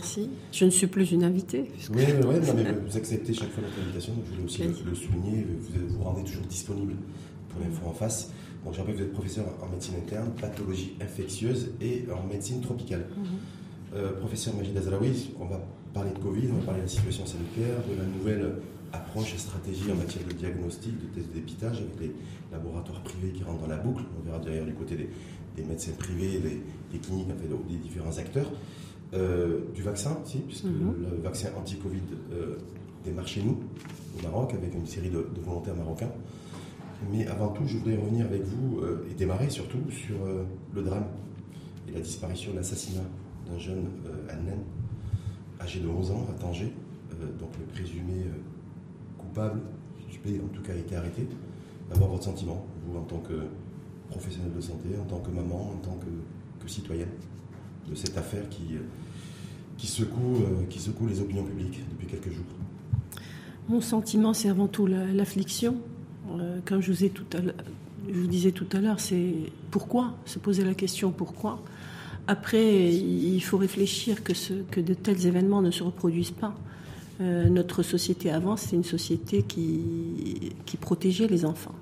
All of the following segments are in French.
Merci. Je ne suis plus une invitée. Oui, oui, mais vous acceptez chaque fois notre invitation, donc je voulais aussi le, souligner. Vous vous rendez toujours disponible pour l'info en face. Donc, je rappelle que vous êtes professeur en médecine interne, pathologie infectieuse et en médecine tropicale. Mhm. Euh, professeur Majid Azalaoui, on va parler de Covid, on va parler de la situation sanitaire, de la nouvelle approche et stratégie en matière de diagnostic, de tests d'épitage avec les laboratoires privés qui rentrent dans la boucle. On verra derrière du côté des, médecins privés, des, des cliniques, en fait, des différents acteurs. Euh, du vaccin aussi, puisque mhm. le vaccin anti-Covid euh, démarre chez nous, au Maroc, avec une série de, volontaires marocains. Mais avant tout, je voudrais revenir avec vous euh, et démarrer surtout sur le drame et la disparition, l'assassinat d'un jeune Annen, âgé de 11 ans, à Tanger. donc le présumé coupable, en tout cas, a été arrêté. D'avoir votre sentiment, vous, en tant que professionnel de santé, en tant que maman, en tant que, que citoyenne? De cette affaire qui, qui, secoue, euh, qui secoue les opinions publiques depuis quelques jours Mon sentiment, c'est avant tout l'affliction. Euh, comme je vous, ai tout à je vous disais tout à l'heure, c'est pourquoi Se poser la question pourquoi. Après, il faut réfléchir que, ce, que de tels événements ne se reproduisent pas. Euh, notre société avant, c'était une société qui, qui protégeait les enfants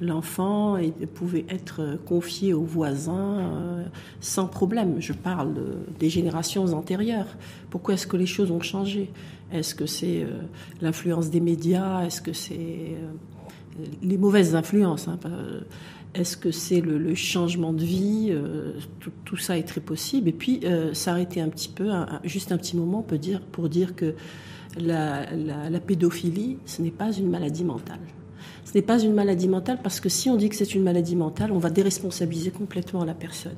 l'enfant pouvait être confié aux voisins euh, sans problème. Je parle des générations antérieures. Pourquoi est-ce que les choses ont changé? Est-ce que c'est euh, l'influence des médias? Est-ce que c'est euh, les mauvaises influences hein, Est-ce que c'est le, changement de vie tout, ça est très possible. Et puis s'arrêter un petit peu, juste un petit moment, peut dire, pour dire que la pédophilie, ce n'est pas une maladie mentale. Ce n'est pas une maladie mentale parce que si on dit que c'est une maladie mentale, on va déresponsabiliser complètement la personne.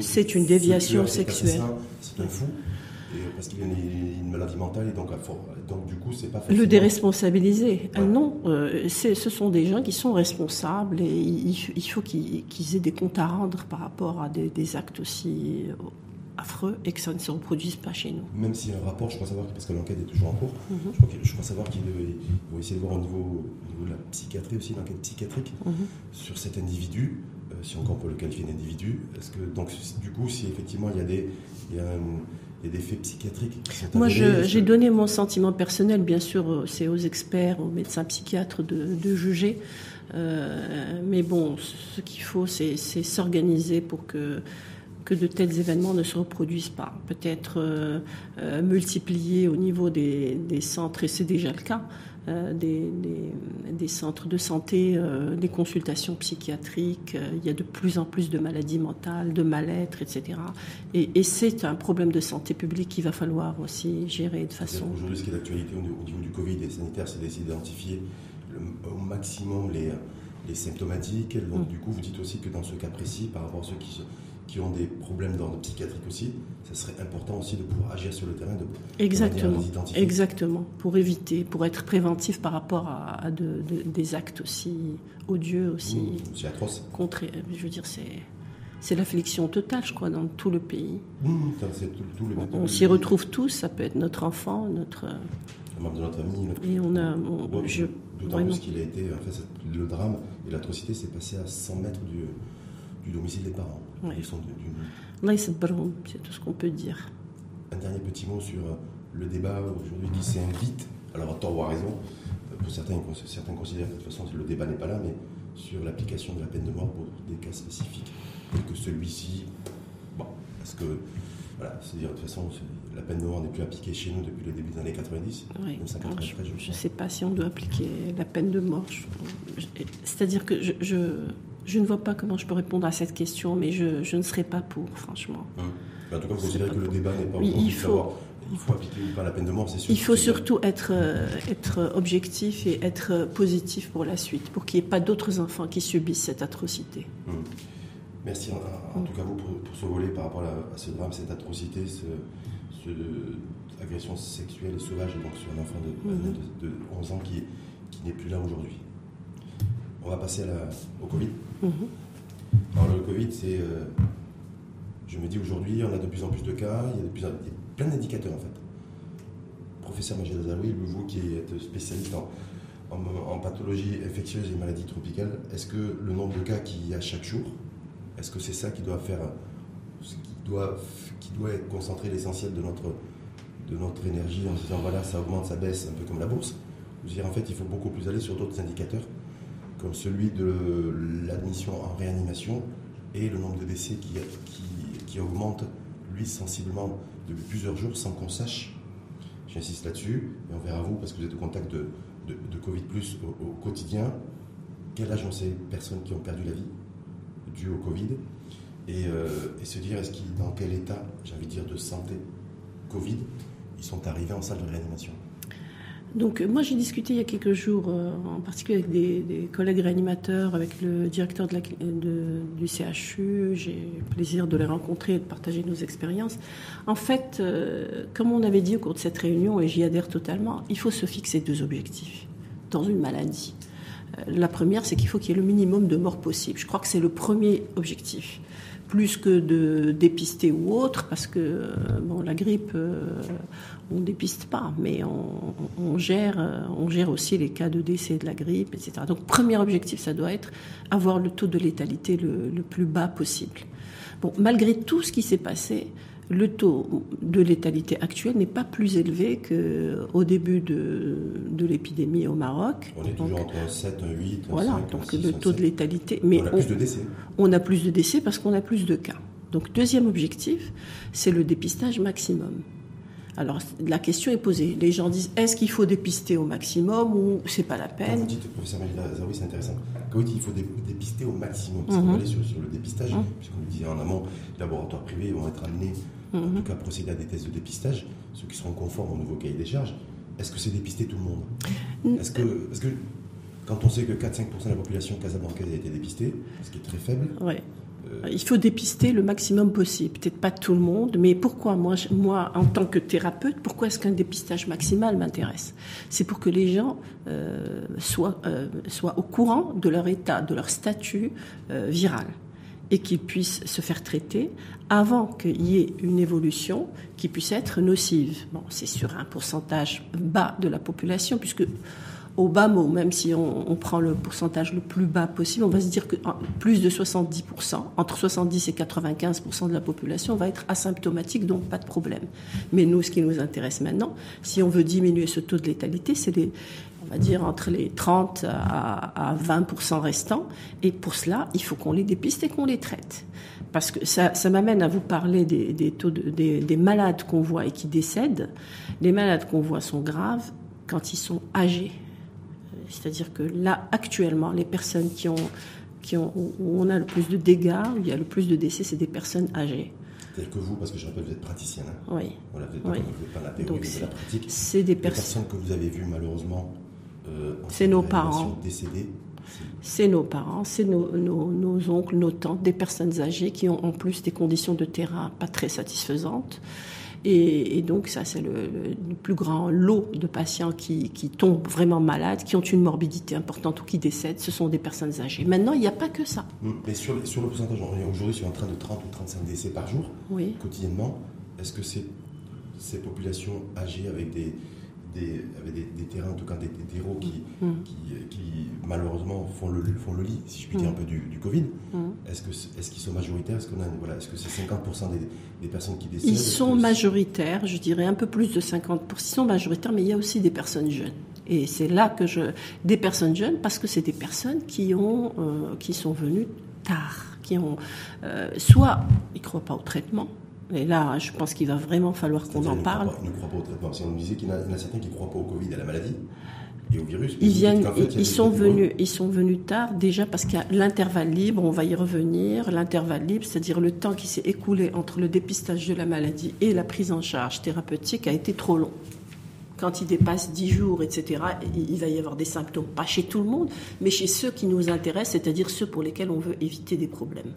C'est une déviation sexuelle. C'est un fou. parce qu'il a une maladie mentale et donc, donc du coup c'est pas Le déresponsabiliser. Euh, non, euh, ce sont des gens qui sont responsables et il, faut qu'ils aient des comptes à rendre par rapport à des, des actes aussi affreux et que ça ne se reproduise pas chez nous. Même s'il y a un rapport, je crois savoir, parce que l'enquête est toujours en cours, mhm. je, crois, savoir qu'ils vont essayer de voir au niveau, de la psychiatrie aussi, l'enquête psychiatrique, mhm. sur cet individu, euh, si encore on peut le qualifier d'individu. Est-ce que, donc, du coup, si effectivement il y a des, il y a des faits psychiatriques qui sont Moi, j'ai donné mon sentiment personnel, bien sûr, euh, c'est aux experts, aux médecins psychiatres de, de juger. Euh, mais bon, ce qu'il faut, c'est s'organiser pour que que de tels événements ne se reproduisent pas. Peut-être euh, euh, multiplier au niveau des, centres, et c'est déjà le cas, euh, des, centres de santé, des consultations psychiatriques. il y a de plus en plus de maladies mentales, de mal-être, etc. Et, c'est un problème de santé publique qu'il va falloir aussi gérer de façon. Aujourd'hui, ce qui est d'actualité au niveau du Covid et sanitaire, c'est d'essayer d'identifier au maximum les, les symptomatiques. Donc, mm. du coup, vous dites aussi que dans ce cas précis, par rapport à ceux qui qui ont des problèmes d'ordre psychiatrique aussi, ça serait important aussi de pouvoir agir sur le terrain, de exactement, exactement, pour éviter, pour être préventif par rapport à, des actes aussi odieux, aussi, mmh, atroce. Contre, je veux dire, c'est c'est l'affliction totale, je crois, dans tout le pays. Mmh, tout, le on s'y retrouve tous, ça peut être notre enfant, notre. Un membre de notre famille. Et on a. D'autant plus qu'il a été. En fait, le drame et l'atrocité s'est passé à 100 mètres du, du domicile des parents. Ils sont c'est tout ce qu'on peut dire. Un dernier petit mot sur euh, le débat aujourd'hui qui s'invite, alors à tort ou à raison, euh, pour certains, certains considèrent que de toute façon le débat n'est pas là, mais sur l'application de la peine de mort pour des cas spécifiques. Et que celui-ci, bon, parce que, voilà, c'est-à-dire de toute façon, la peine de mort n'est plus appliquée chez nous depuis le début des années 90. Oui. je ne sais pas si on doit appliquer la peine de mort. C'est-à-dire que je je ne vois pas comment je peux répondre à cette question, mais je, ne serai pas pour, franchement. Hum. En tout cas, vous considérez que le débat n'est pas oui, il faut, il faut appliquer ou pas la peine de mort, c'est sûr. Il faut surtout être, euh, être objectif et être positif pour la suite, pour qu'il n'y ait pas d'autres enfants qui subissent cette atrocité. Hum. Merci en, tout cas vous pour, ce volet par rapport à, ce drame, cette atrocité, ce, agression sexuelle et sauvage donc sur un enfant de, hum. de, 11 ans qui, qui n'est plus là aujourd'hui. On va passer au Covid. Mhm. Alors le Covid, c'est... Euh, je me dis aujourd'hui, on a de plus en plus de cas, il y a, de plus plein d'indicateurs en fait. Professeur Majid Azaoui, vous qui êtes spécialiste en, pathologie infectieuse et maladies tropicales, est-ce que le nombre de cas qu'il y a chaque jour, est-ce que c'est ça qui doit faire, doit, qui doit être concentré l'essentiel de notre, de notre énergie en se disant voilà, ça augmente, ça baisse, un peu comme la bourse? Veux dire, en fait, il faut beaucoup plus aller sur d'autres indicateurs, celui de l'admission en réanimation et le nombre de décès qui, qui, augmente, lui, sensiblement depuis plusieurs jours sans qu'on sache. J'insiste là-dessus, et on verra vous, parce que vous êtes au contact de, Covid plus au, quotidien. Quel âge ont ces personnes qui ont perdu la vie dû au Covid? Et, euh, et, se dire est-ce qu'ils, dans quel état, j'ai envie de dire, de santé Covid, ils sont arrivés en salle de réanimation donc moi j'ai discuté il y a quelques jours, euh, en particulier avec des, collègues réanimateurs, avec le directeur de la, du CHU. J'ai le plaisir de les rencontrer et de partager nos expériences. En fait, euh, comme on avait dit au cours de cette réunion, et j'y adhère totalement, il faut se fixer deux objectifs dans une maladie. Euh, la première, c'est qu'il faut qu'il y ait le minimum de morts possible. Je crois que c'est le premier objectif plus que de dépister ou autre, parce que bon, la grippe, on dépiste pas, mais on, gère, euh, on gère aussi les cas de décès de la grippe, etc. Donc, premier objectif, ça doit être avoir le taux de létalité le, plus bas possible. Bon, malgré tout ce qui s'est passé, le taux de létalité actuel n'est pas plus élevé qu'au début de, de l'épidémie au Maroc. On est toujours entre 7, 8, voilà, donc le taux de létalité. Mais on a plus de décès. On a plus de décès parce qu'on a plus de cas. Donc deuxième objectif, c'est le dépistage maximum. Alors la question est posée. Les gens disent est-ce qu'il faut dépister au maximum ou c'est pas la peine Quand vous dites, professeur Zawi, c'est intéressant. Quand vous dites qu'il faut dépister au maximum, parce qu'on va aller sur, le dépistage, mhm. puisqu'on le disait en amont, les laboratoires privés vont être amenés, en mhm. tout cas, procéder à des tests de dépistage, ceux qui seront conformes au nouveau cahier des charges. Est-ce que c'est dépister tout le monde Est-ce que, que quand on sait que 4-5% de la population casabancaise a été dépistée, ce qui est très faible, ouais. Euh, il faut dépister le maximum possible. Peut-être pas tout le monde, mais pourquoi moi, moi en tant que thérapeute, pourquoi est-ce qu'un dépistage maximal m'intéresse? C'est pour que les gens euh, soient, euh, soient au courant de leur état, de leur statut viral et qu'ils puissent se faire traiter avant qu'il y ait une évolution qui puisse être nocive. Bon, c'est sur un pourcentage bas de la population, puisque au bas mot, même si on, prend le pourcentage le plus bas possible, on va se dire que plus de 70%, entre 70 et 95% de la population va être asymptomatique, donc pas de problème. Mais nous, ce qui nous intéresse maintenant, si on veut diminuer ce taux de létalité, c'est les, on va dire entre les 30 à, 20% restants. Et pour cela, il faut qu'on les dépiste et qu'on les traite. Parce que ça, m'amène à vous parler des, taux des, des malades qu'on voit et qui décèdent. Les malades qu'on voit sont graves quand ils sont âgés c'est-à-dire que là, actuellement, les personnes qui ont, qui ont, où on a le plus de dégâts, où il y a le plus de décès, c'est des personnes âgées. Telles que vous, parce que je rappelle, vous êtes praticienne. Hein. oui. Voilà, vous n'êtes pas, la théorie, vous la pratique. C'est des personnes que vous avez vues malheureusement. Euh, c'est nos parents. Décédés. C'est nos parents, c'est nos, nos, nos, oncles, nos tantes, des personnes âgées qui ont en plus des conditions de terrain pas très satisfaisantes. Et, donc ça, c'est le, plus grand lot de patients qui, tombent vraiment malades, qui ont une morbidité importante ou qui décèdent. Ce sont des personnes âgées. Maintenant, il n'y a pas que ça. Mm. Mais sur, sur le pourcentage, aujourd'hui, sur en train de 30 ou 35 décès par jour, quotidiennement. Est-ce que c'est ces populations âgées avec des, des, avec des, terrains, en tout cas des, terreaux qui, mm. qui, malheureusement font le, font le lit, si je puis dire, mm. un peu du, du Covid. Mm. Est-ce que est-ce qu'ils sont majoritaires? Est-ce a voilà, est-ce que c'est 50% des, des, personnes qui décèdent? Ils sont majoritaires, je dirais un peu plus de 50%. Ils sont majoritaires, mais il y a aussi des personnes jeunes. Et c'est là que je des personnes jeunes parce que c'est des personnes qui ont euh, qui sont venues tard, qui ont euh, soit ils croient pas au traitement, et là, je pense qu'il va vraiment falloir qu'on en parle. Ils ne croient pas au traitement. Si on nous disait qu'il y en a certains qui ne croient pas au Covid, à la maladie et au virus. Ils, viennent, ils, sont venus, ils sont venus tard déjà parce qu'il y a l'intervalle libre, on va y revenir. L'intervalle libre, c'est-à-dire le temps qui s'est écoulé entre le dépistage de la maladie et la prise en charge thérapeutique a été trop long. Quand il dépasse 10 jours, etc., il va y avoir des symptômes. Pas chez tout le monde, mais chez ceux qui nous intéressent, c'est-à-dire ceux pour lesquels on veut éviter des problèmes.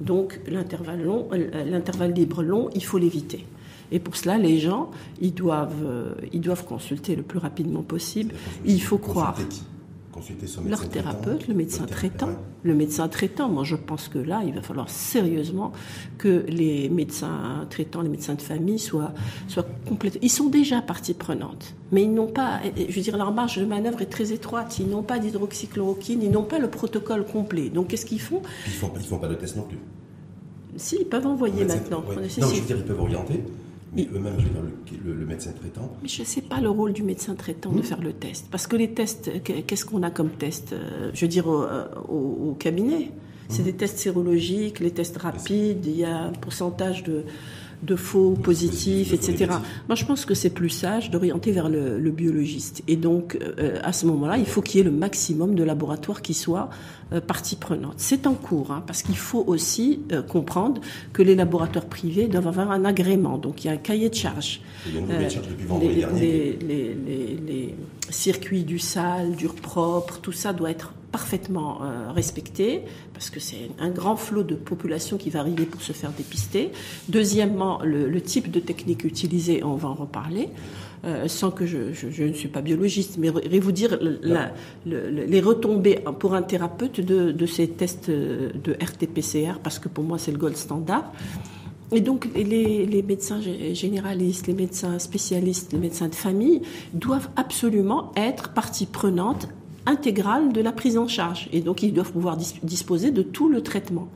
Donc l'intervalle long, euh, l'intervalle libre long, il faut l'éviter. Et pour cela, les gens, ils doivent, euh, ils doivent consulter le plus rapidement possible. Il faut croire. Consulter son leur thérapeute, le médecin traitant. Le médecin traitant, moi je pense que là, il va falloir sérieusement que les médecins traitants, les médecins de famille soient, soient complètement... Ils sont déjà partie prenante, mais ils n'ont pas, je veux dire, leur marge de manœuvre est très étroite. Ils n'ont pas d'hydroxychloroquine, ils n'ont pas le protocole complet. Donc qu'est-ce qu'ils font? Ils ne font, ils font pas de test non plus. Si, ils peuvent envoyer maintenant. non, je veux dire, ils peuvent orienter. Mais eux-mêmes, je veux dire, le, mamédecin traitant. Mais je ne sais pas le rôle du médecin traitant de hmm. faire le test. Parce que les tests, qu'est-ce qu'on a comme test euh, Je veux dire, au, cabinet? C'est hmm. des tests sérologiques, les tests rapides, il y a un pourcentage de, de faux positifs, etc. Moi, je pense que c'est plus sage d'orienter vers le, biologiste. Et donc, euh, à ce moment-là, il faut qu'il y ait le maximum de laboratoires qui soient euh, partie prenante. C'est en cours, hein, parce qu'il faut aussi euh, comprendre que les laboratoires privés doivent avoir un agrément. Donc, il y a un cahier de charge. les, les, circuits du sale, du propre, tout ça doit être parfaitement respecté parce que c'est un grand flot de population qui va arriver pour se faire dépister. Deuxièmement, le, type de technique utilisée, on va en reparler. Euh, sans que je, ne suis pas biologiste, mais vous dire les retombées pour un thérapeute de, ces tests de RT-PCR, parce que pour moi c'est le gold standard. Et donc les, les, médecins généralistes, les médecins spécialistes, les médecins de famille doivent absolument être partie prenante intégrale de la prise en charge. Et donc, ils doivent pouvoir disposer de tout le traitement.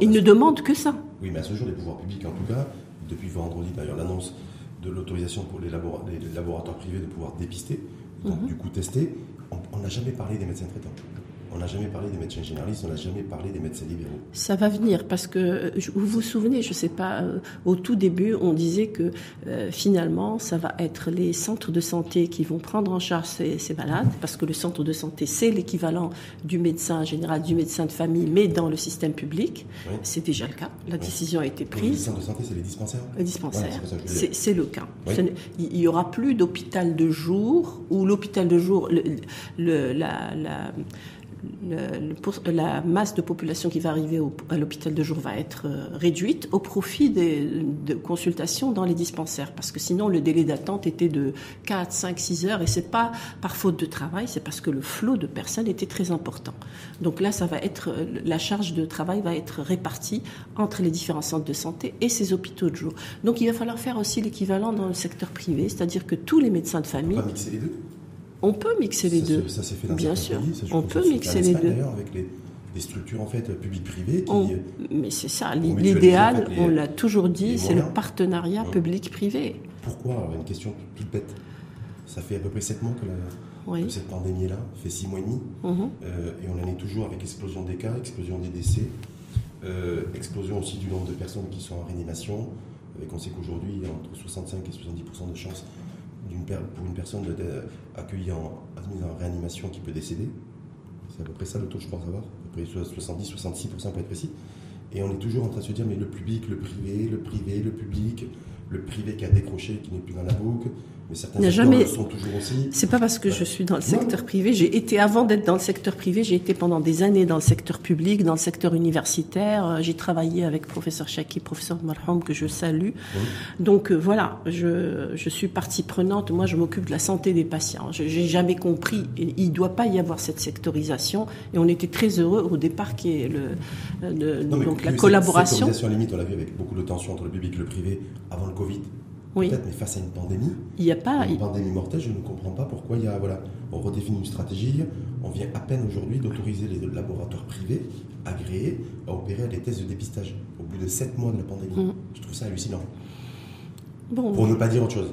ils ne demandent que ça. Oui, mais à ce jour, les pouvoirs publics, en tout cas, depuis vendredi, d'ailleurs, l'annonce de l'autorisation pour les, laboratoires privés de pouvoir dépister, donc mhm. du coup tester, on n'a jamais parlé des médecins traitants. On n'a jamais parlé des médecins généralistes, on n'a jamais parlé des médecins libéraux. Ça va venir parce que euh, vous vous souvenez, je ne sais pas, euh, au tout début, on disait que euh, finalement, ça va être les centres de santé qui vont prendre en charge ces, malades parce que le centre de santé, c'est l'équivalent du médecin général, du médecin de famille, mais dans le système public. C'est déjà le cas. La décision a été prise. Les centres de santé, c'est les dispensaires? Les dispensaires. c'est le cas. Il n'y aura plus d'hôpital de jour ou l'hôpital de jour, le, la, la la masse de population qui va arriver à l'hôpital de jour va être euh, réduite au profit des, de consultations dans les dispensaires. Parce que sinon, le délai d'attente était de 4, 5, 6 heures. Et c'est pas par faute de travail, c'est parce que le flot de personnes était très important. Donc là, ça va être, euh, la charge de travail va être répartie entre les différents centres de santé et ces hôpitaux de jour. Donc il va falloir faire aussi l'équivalent dans le secteur privé, c'est-à-dire que tous les médecins de famille. Mixer les deux on peut mixer les deux. ça s'est fait dans Bien sûr. on peut mixer les deux. avec les, structures en fait publiques-privées. Mais c'est ça. L'idéal, on l'a toujours dit, c'est le partenariat public-privé. Pourquoi Une question toute bête. Ça fait à peu près 7 mois que, cette pandémie est là, fait 6 mois et demi. Mhm. Euh, et on en est toujours avec explosion des cas, explosion des décès, euh, explosion aussi du nombre de personnes qui sont en réanimation. Avec, on sait qu'aujourd'hui, il y a entre 65 et 70% de chances pour une personne accueillie en, admise en réanimation qui peut décéder. C'est à peu près ça le taux, je pense avoir. À peu près 70-66% pour être précis. Et on est toujours en train de se dire, mais le public, le privé, le privé, le public, le privé qui a décroché, qui n'est plus dans la boucle, mais certains jamais... sont toujours aussi. C'est pas parce que je suis dans le secteur privé. J'ai été avant d'être dans le secteur privé, j'ai été pendant des années dans le secteur public, dans le secteur universitaire. Euh, j'ai travaillé avec professeur Chaki, professeur Marham que je salue. Donc euh, voilà, je, je suis partie prenante. Moi, je m'occupe de la santé des patients. Je J'ai jamais compris. Il doit pas y avoir cette sectorisation. Et on était très heureux au départ qui est le euh, donc la collaboration. Sectorisation limite, on l'a vu avec beaucoup de tensions entre le public et le privé avant le Covid. Oui. Peut-être, mais face à une pandémie, il y a pas une pandémie mortelle, je ne comprends pas pourquoi il y a voilà, on redéfinit une stratégie. On vient à peine aujourd'hui d'autoriser les laboratoires privés agréés à opérer des tests de dépistage au bout de 7 mois de la pandémie. Mm. Je trouve ça hallucinant. Bon, pour ne pas dire autre chose.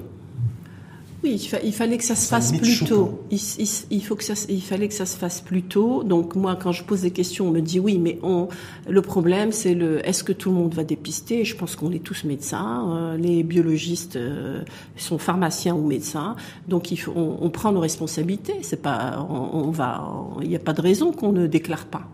Oui, il, fallait que ça se fasse plus tôt. Il, faut que ça, il fallait que ça se fasse plus tôt. Donc moi, quand je pose des questions, on me dit oui, mais on, le problème, c'est le, est-ce que tout le monde va dépister? Je pense qu'on est tous médecins. Euh, les biologistes euh, sont pharmaciens ou médecins. Donc il faut, on, prend nos responsabilités. C'est pas, on va, il n'y a pas de raison qu'on ne déclare pas.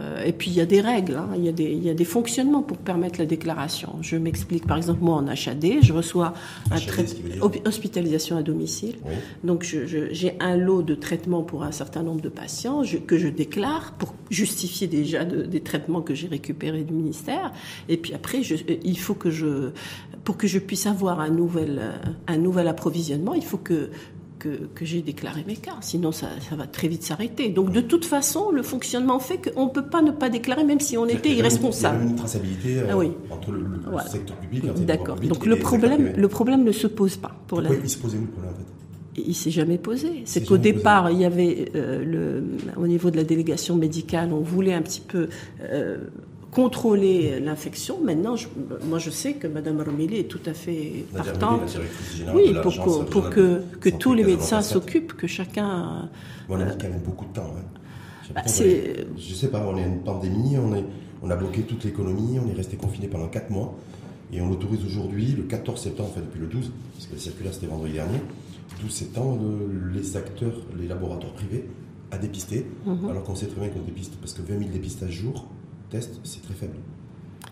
Euh, et puis il y a des règles, hein. il, y a des, il, y a des, fonctionnements pour permettre la déclaration. Je m'explique, par exemple, moi en HAD, je reçois un traitement hospitalisation à domicile. Donc j'ai un lot de traitements pour un certain nombre de patients que je déclare pour justifier déjà des traitements que j'ai récupérés du ministère. Et puis après, je, il faut que je, pour que je puisse avoir un nouvel, un nouvel approvisionnement, il faut que que, j'ai déclaré mes cas. Sinon, ça, va très vite s'arrêter. Donc, de toute façon, le fonctionnement fait qu'on ne peut pas ne pas déclarer, même si on était irresponsable. Il y a une traçabilité euh, ah entre le, secteur public et le D'accord. Donc, le problème, le problème ne se pose pas. Pour Pourquoi il se posait où le problème, en fait? Il s'est jamais posé. C'est qu'au départ, il y avait euh, le, au niveau de la délégation médicale, on voulait un petit peu euh, contrôler l'infection. Maintenant, moi je sais que Mme Romilly est tout à fait partante. Oui, pour, que, pour que, que tous les médecins s'occupent, que chacun. on a mis quand même beaucoup de temps. Hein. Bah, je sais pas, on est une pandémie, on, est, on a bloqué toute l'économie, on est resté confiné pendant 4 mois. Et on autorise aujourd'hui, le 14 septembre, enfin depuis le 12, parce que la circulaire c'était vendredi dernier, 12 septembre, les acteurs, les laboratoires privés à dépister, mhm. alors qu'on sait très bien qu'on dépiste, parce que 20 000 dépistages jour, test, c'est très faible.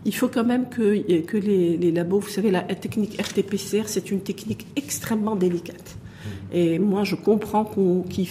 Il faut quand même que, que les, les labos, vous savez, la technique RT-PCR, c'est une technique extrêmement délicate. Et moi, je comprends qu'il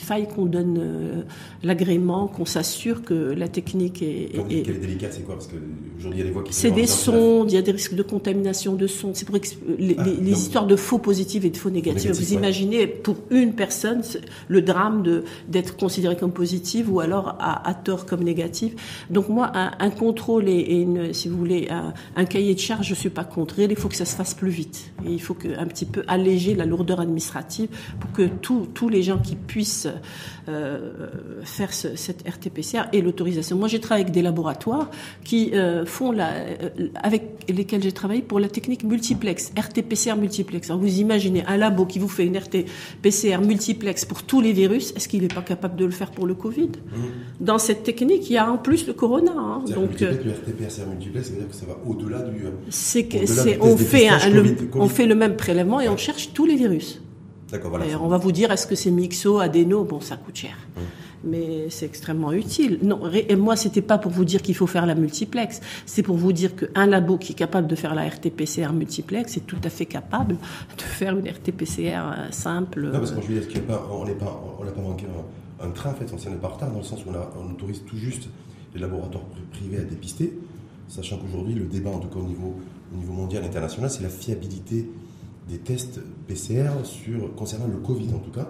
faille qu'on donne euh, l'agrément, qu'on s'assure que la technique est. Quand est, qu'elle est délicate, c'est quoi? Parce qu'aujourd'hui, il y a des voix qui C'est des sondes, il y a des risques de contamination de sondes. C'est pour les, ah, histoires de faux positifs et de faux négatifs. Vous imaginez, pour une personne, le drame d'être considéré comme positive ou alors à, tort comme négative. Donc, moi, un, contrôle et, une, si vous voulez, un, cahier de charge, je suis pas contre. Il faut que ça se fasse plus vite. Et il faut que, un petit peu alléger la lourdeur administrative pour que tous les gens qui puissent euh, faire cette RT-PCR aient l'autorisation. Moi, j'ai travaillé avec des laboratoires qui euh, font la, euh, avec lesquels j'ai travaillé pour la technique multiplex, RT-PCR multiplex. Alors, vous imaginez un labo qui vous fait une RT-PCR multiplex pour tous les virus, est-ce qu'il n'est pas capable de le faire pour le Covid? Mmh. Dans cette technique, il y a en plus le corona. Hein. donc, le RT-PCR multiplex, ça veut dire que ça va au-delà du. C'est que on fait on fait le même prélèvement et on cherche tous les virus on va vous dire, est-ce que c'est mixo, adéno Bon, ça coûte cher. Hum. Mais c'est extrêmement utile. Non, et moi, c'était pas pour vous dire qu'il faut faire la multiplex. C'est pour vous dire qu'un labo qui est capable de faire la RT-PCR multiplex est tout à fait capable de faire une RT-PCR euh, simple. Non, parce que je veux dire, on n'a pas, manqué un, train, en fait, on n'est pas en retard, dans le sens où on, autorise tout juste les laboratoires privés à dépister, sachant qu'aujourd'hui, le débat, en tout cas au niveau, au niveau mondial, international, c'est la fiabilité des tests PCR sur, concernant le Covid en tout cas,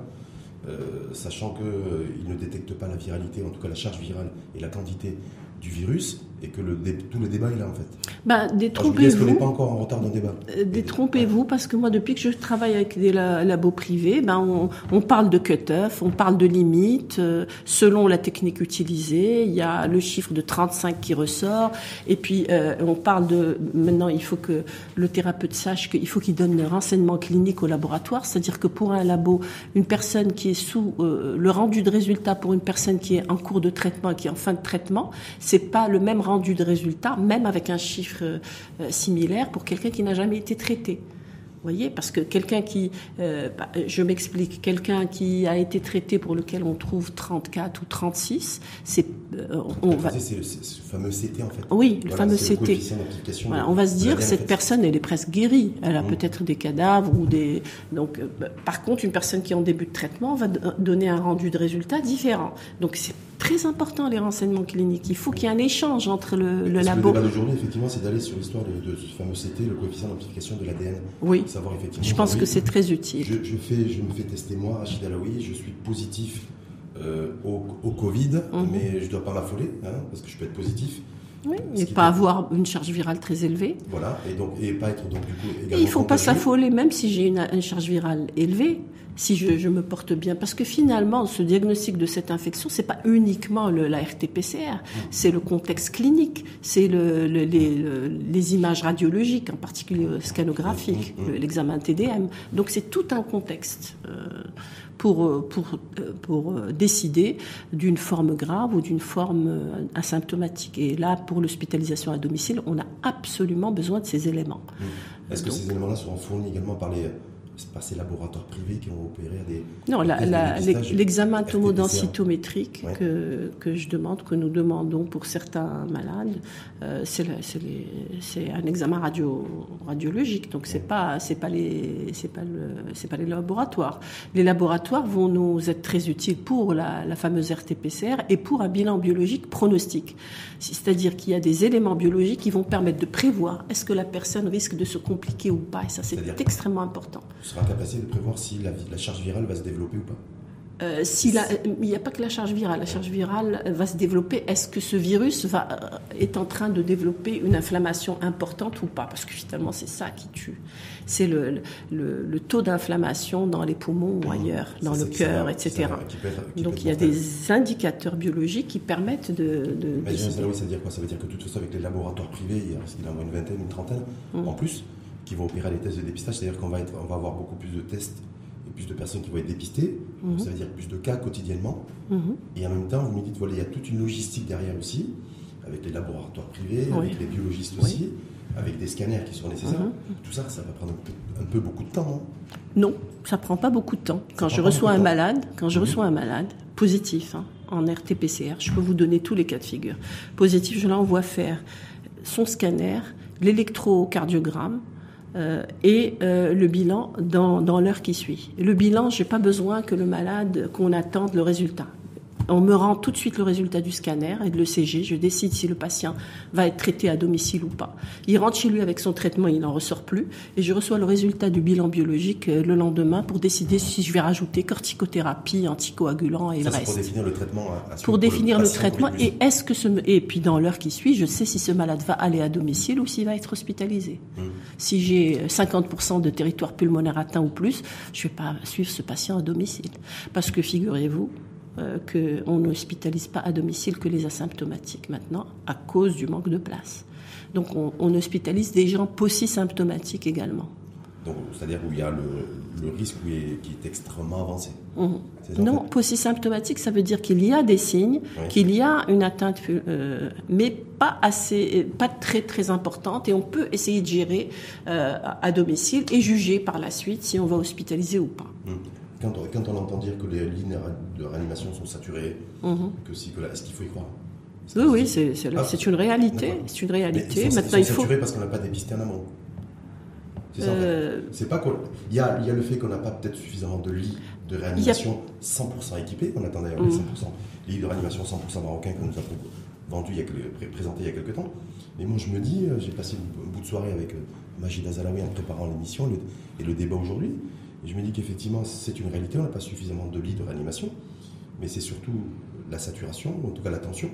euh, sachant qu'ils euh, ne détectent pas la viralité, en tout cas la charge virale et la quantité du virus, et que le, tout le débat est là en fait. Bah, détrompez-vous. n'est pas encore en retard dans le débat? Euh, détrompez-vous parce que moi, depuis que je travaille avec des labos privés, ben on, parle de cut-off, on parle de limites euh, selon la technique utilisée. Il y a le chiffre de 35 qui ressort, et puis euh, on parle de maintenant il faut que le thérapeute sache qu'il faut qu'il donne le renseignement clinique au laboratoire, c'est-à-dire que pour un labo, une personne qui est sous le rendu de résultat pour une personne qui est en cours de traitement, qui est en fin de traitement, c'est pas le même rendu rendu de résultat, même avec un chiffre euh, similaire, pour quelqu'un qui n'a jamais été traité voyez, parce que quelqu'un qui, euh, bah, je m'explique, quelqu'un qui a été traité pour lequel on trouve 34 ou 36, c'est, euh, on va. C'est le, fameux CT en fait. Oui, le fameux CT. on va se dire cette personne, elle est presque guérie. Elle a mmh. peut-être des cadavres ou des. Donc, euh, bah, par contre, une personne qui est en début de traitement va donner un rendu de résultat différent. Donc, c'est très important les renseignements cliniques. Il faut qu'il y ait un échange entre le, le labo. Le débat d'aujourd'hui, effectivement, c'est d'aller sur l'histoire de, ce fameux CT, le coefficient d'amplification de l'ADN. Oui. Je pense que c'est très utile. Je, fais, je me fais tester moi, Rachid Alaoui, je suis positif euh, au, Covid, mhm. mais je ne dois pas m'affoler, hein, parce que je peux être positif. Oui, et pas avoir une charge virale très élevée. Voilà, et, donc, et pas être donc du coup également Il ne faut pas s'affoler, même si j'ai une, une, charge virale élevée si je, me porte bien. Parce que finalement, ce diagnostic de cette infection, c'est pas uniquement le, la RT-PCR, c'est le contexte clinique, c'est le, les, images radiologiques, en particulier scanographiques, mm, mm, mm. l'examen TDM. Donc c'est tout un contexte. Euh, pour, euh, pour, euh, pour décider d'une forme grave ou d'une forme asymptomatique. Et là, pour l'hospitalisation à domicile, on a absolument besoin de ces éléments. Est-ce que ces éléments-là seront fournis également par les pas ces laboratoires privés qui ont opéré des. Non, l'examen tomodensitométrique que, que je demande, que nous demandons pour certains malades, euh, c'est un examen radio, radiologique. Donc c'est pas c'est pas les c'est pas le c'est pas les laboratoires. Les laboratoires vont nous être très utiles pour la, la fameuse RT-PCR et pour un bilan biologique pronostique. C'est-à-dire qu'il y a des éléments biologiques qui vont permettre de prévoir est-ce que la personne risque de se compliquer ou pas. Et ça c'est extrêmement important sera en capacité de prévoir si la, charge virale va se développer ou pas euh, il n'y a pas que la charge virale. La charge virale va se développer. Est-ce que ce virus va, euh, est en train de développer une inflammation importante ou pas? Parce que finalement, c'est ça qui tue. C'est le, le, taux d'inflammation dans les poumons ou ailleurs, dans le cœur, etc. Donc il y a des indicateurs biologiques qui permettent de. ça veut dire quoi? Ça veut dire que de toute façon, avec les laboratoires privés, il y a, une vingtaine, une trentaine mmh. en plus, qui vont opérer les tests de dépistage. C'est-à-dire qu'on va, on va avoir beaucoup plus de tests plus de personnes qui vont être dépistées, mhm. ça veut dire plus de cas quotidiennement. Mhm. Et en même temps, vous me dites, voilà, il y a toute une logistique derrière aussi, avec les laboratoires privés, avec les biologistes aussi, avec des scanners qui sont nécessaires. Mhm. Tout ça, ça va prendre un peu, beaucoup de temps, non Non, ça prend pas beaucoup de temps. Quand je reçois un malade, quand je reçois un malade positif hein, en RT-PCR, je peux vous donner tous les cas de figure. Positif, je l'envoie faire son scanner, l'électrocardiogramme, euh, et euh, le bilan dans, dans l'heure qui suit. Le bilan, j'ai pas besoin que le malade, qu'on attende le résultat on me rend tout de suite le résultat du scanner et de l'ECG. Je décide si le patient va être traité à domicile ou pas. Il rentre chez lui avec son traitement, il n'en ressort plus. Et je reçois le résultat du bilan biologique euh, le lendemain pour décider si je vais rajouter corticothérapie, anticoagulant et le reste. Pour définir le traitement. pour définir le, traitement. Et est-ce que ce, et puis dans l'heure qui suit, je sais si ce malade va aller à domicile ou s'il va être hospitalisé. Hmm. Si j'ai 50% de territoire pulmonaire atteint ou plus, je ne vais pas suivre ce patient à domicile. Parce que figurez-vous, euh, qu'on n'hospitalise pas à domicile que les asymptomatiques maintenant à cause du manque de place. Donc on, on hospitalise des gens symptomatiques également. Donc, c'est-à-dire où il y a le, risque qui est, extrêmement avancé. Mmh. Non, symptomatique, ça veut dire qu'il y a des signes, qu'il y a une atteinte, euh, mais pas assez, pas très très importante, et on peut essayer de gérer euh, à domicile et juger par la suite si on va hospitaliser ou pas. Mmh quand on, entend dire que les lignes de réanimation sont saturées, mhm. que si, que là, est-ce qu'il faut y croire? Oui, oui, c'est ah, une réalité. C'est une réalité. Maintenant, il faut. saturées parce qu'on n'a pas dépisté en amont. C'est ça. Euh, c'est pas Il y a, il y a le fait qu'on n'a pas peut-être suffisamment de lits de réanimation 100% équipés. On attend d'ailleurs les 100%. Les lits de réanimation 100% marocains qu'on nous a vendus, il y a, présentés il y a quelques temps. Mais moi, je me dis, euh, j'ai passé un bout de soirée avec euh, Majid Azalawi en préparant l'émission et le débat aujourd'hui. Je me dis qu'effectivement, c'est une réalité, on n'a pas suffisamment de lits de réanimation, mais c'est surtout la saturation, en tout cas la tension,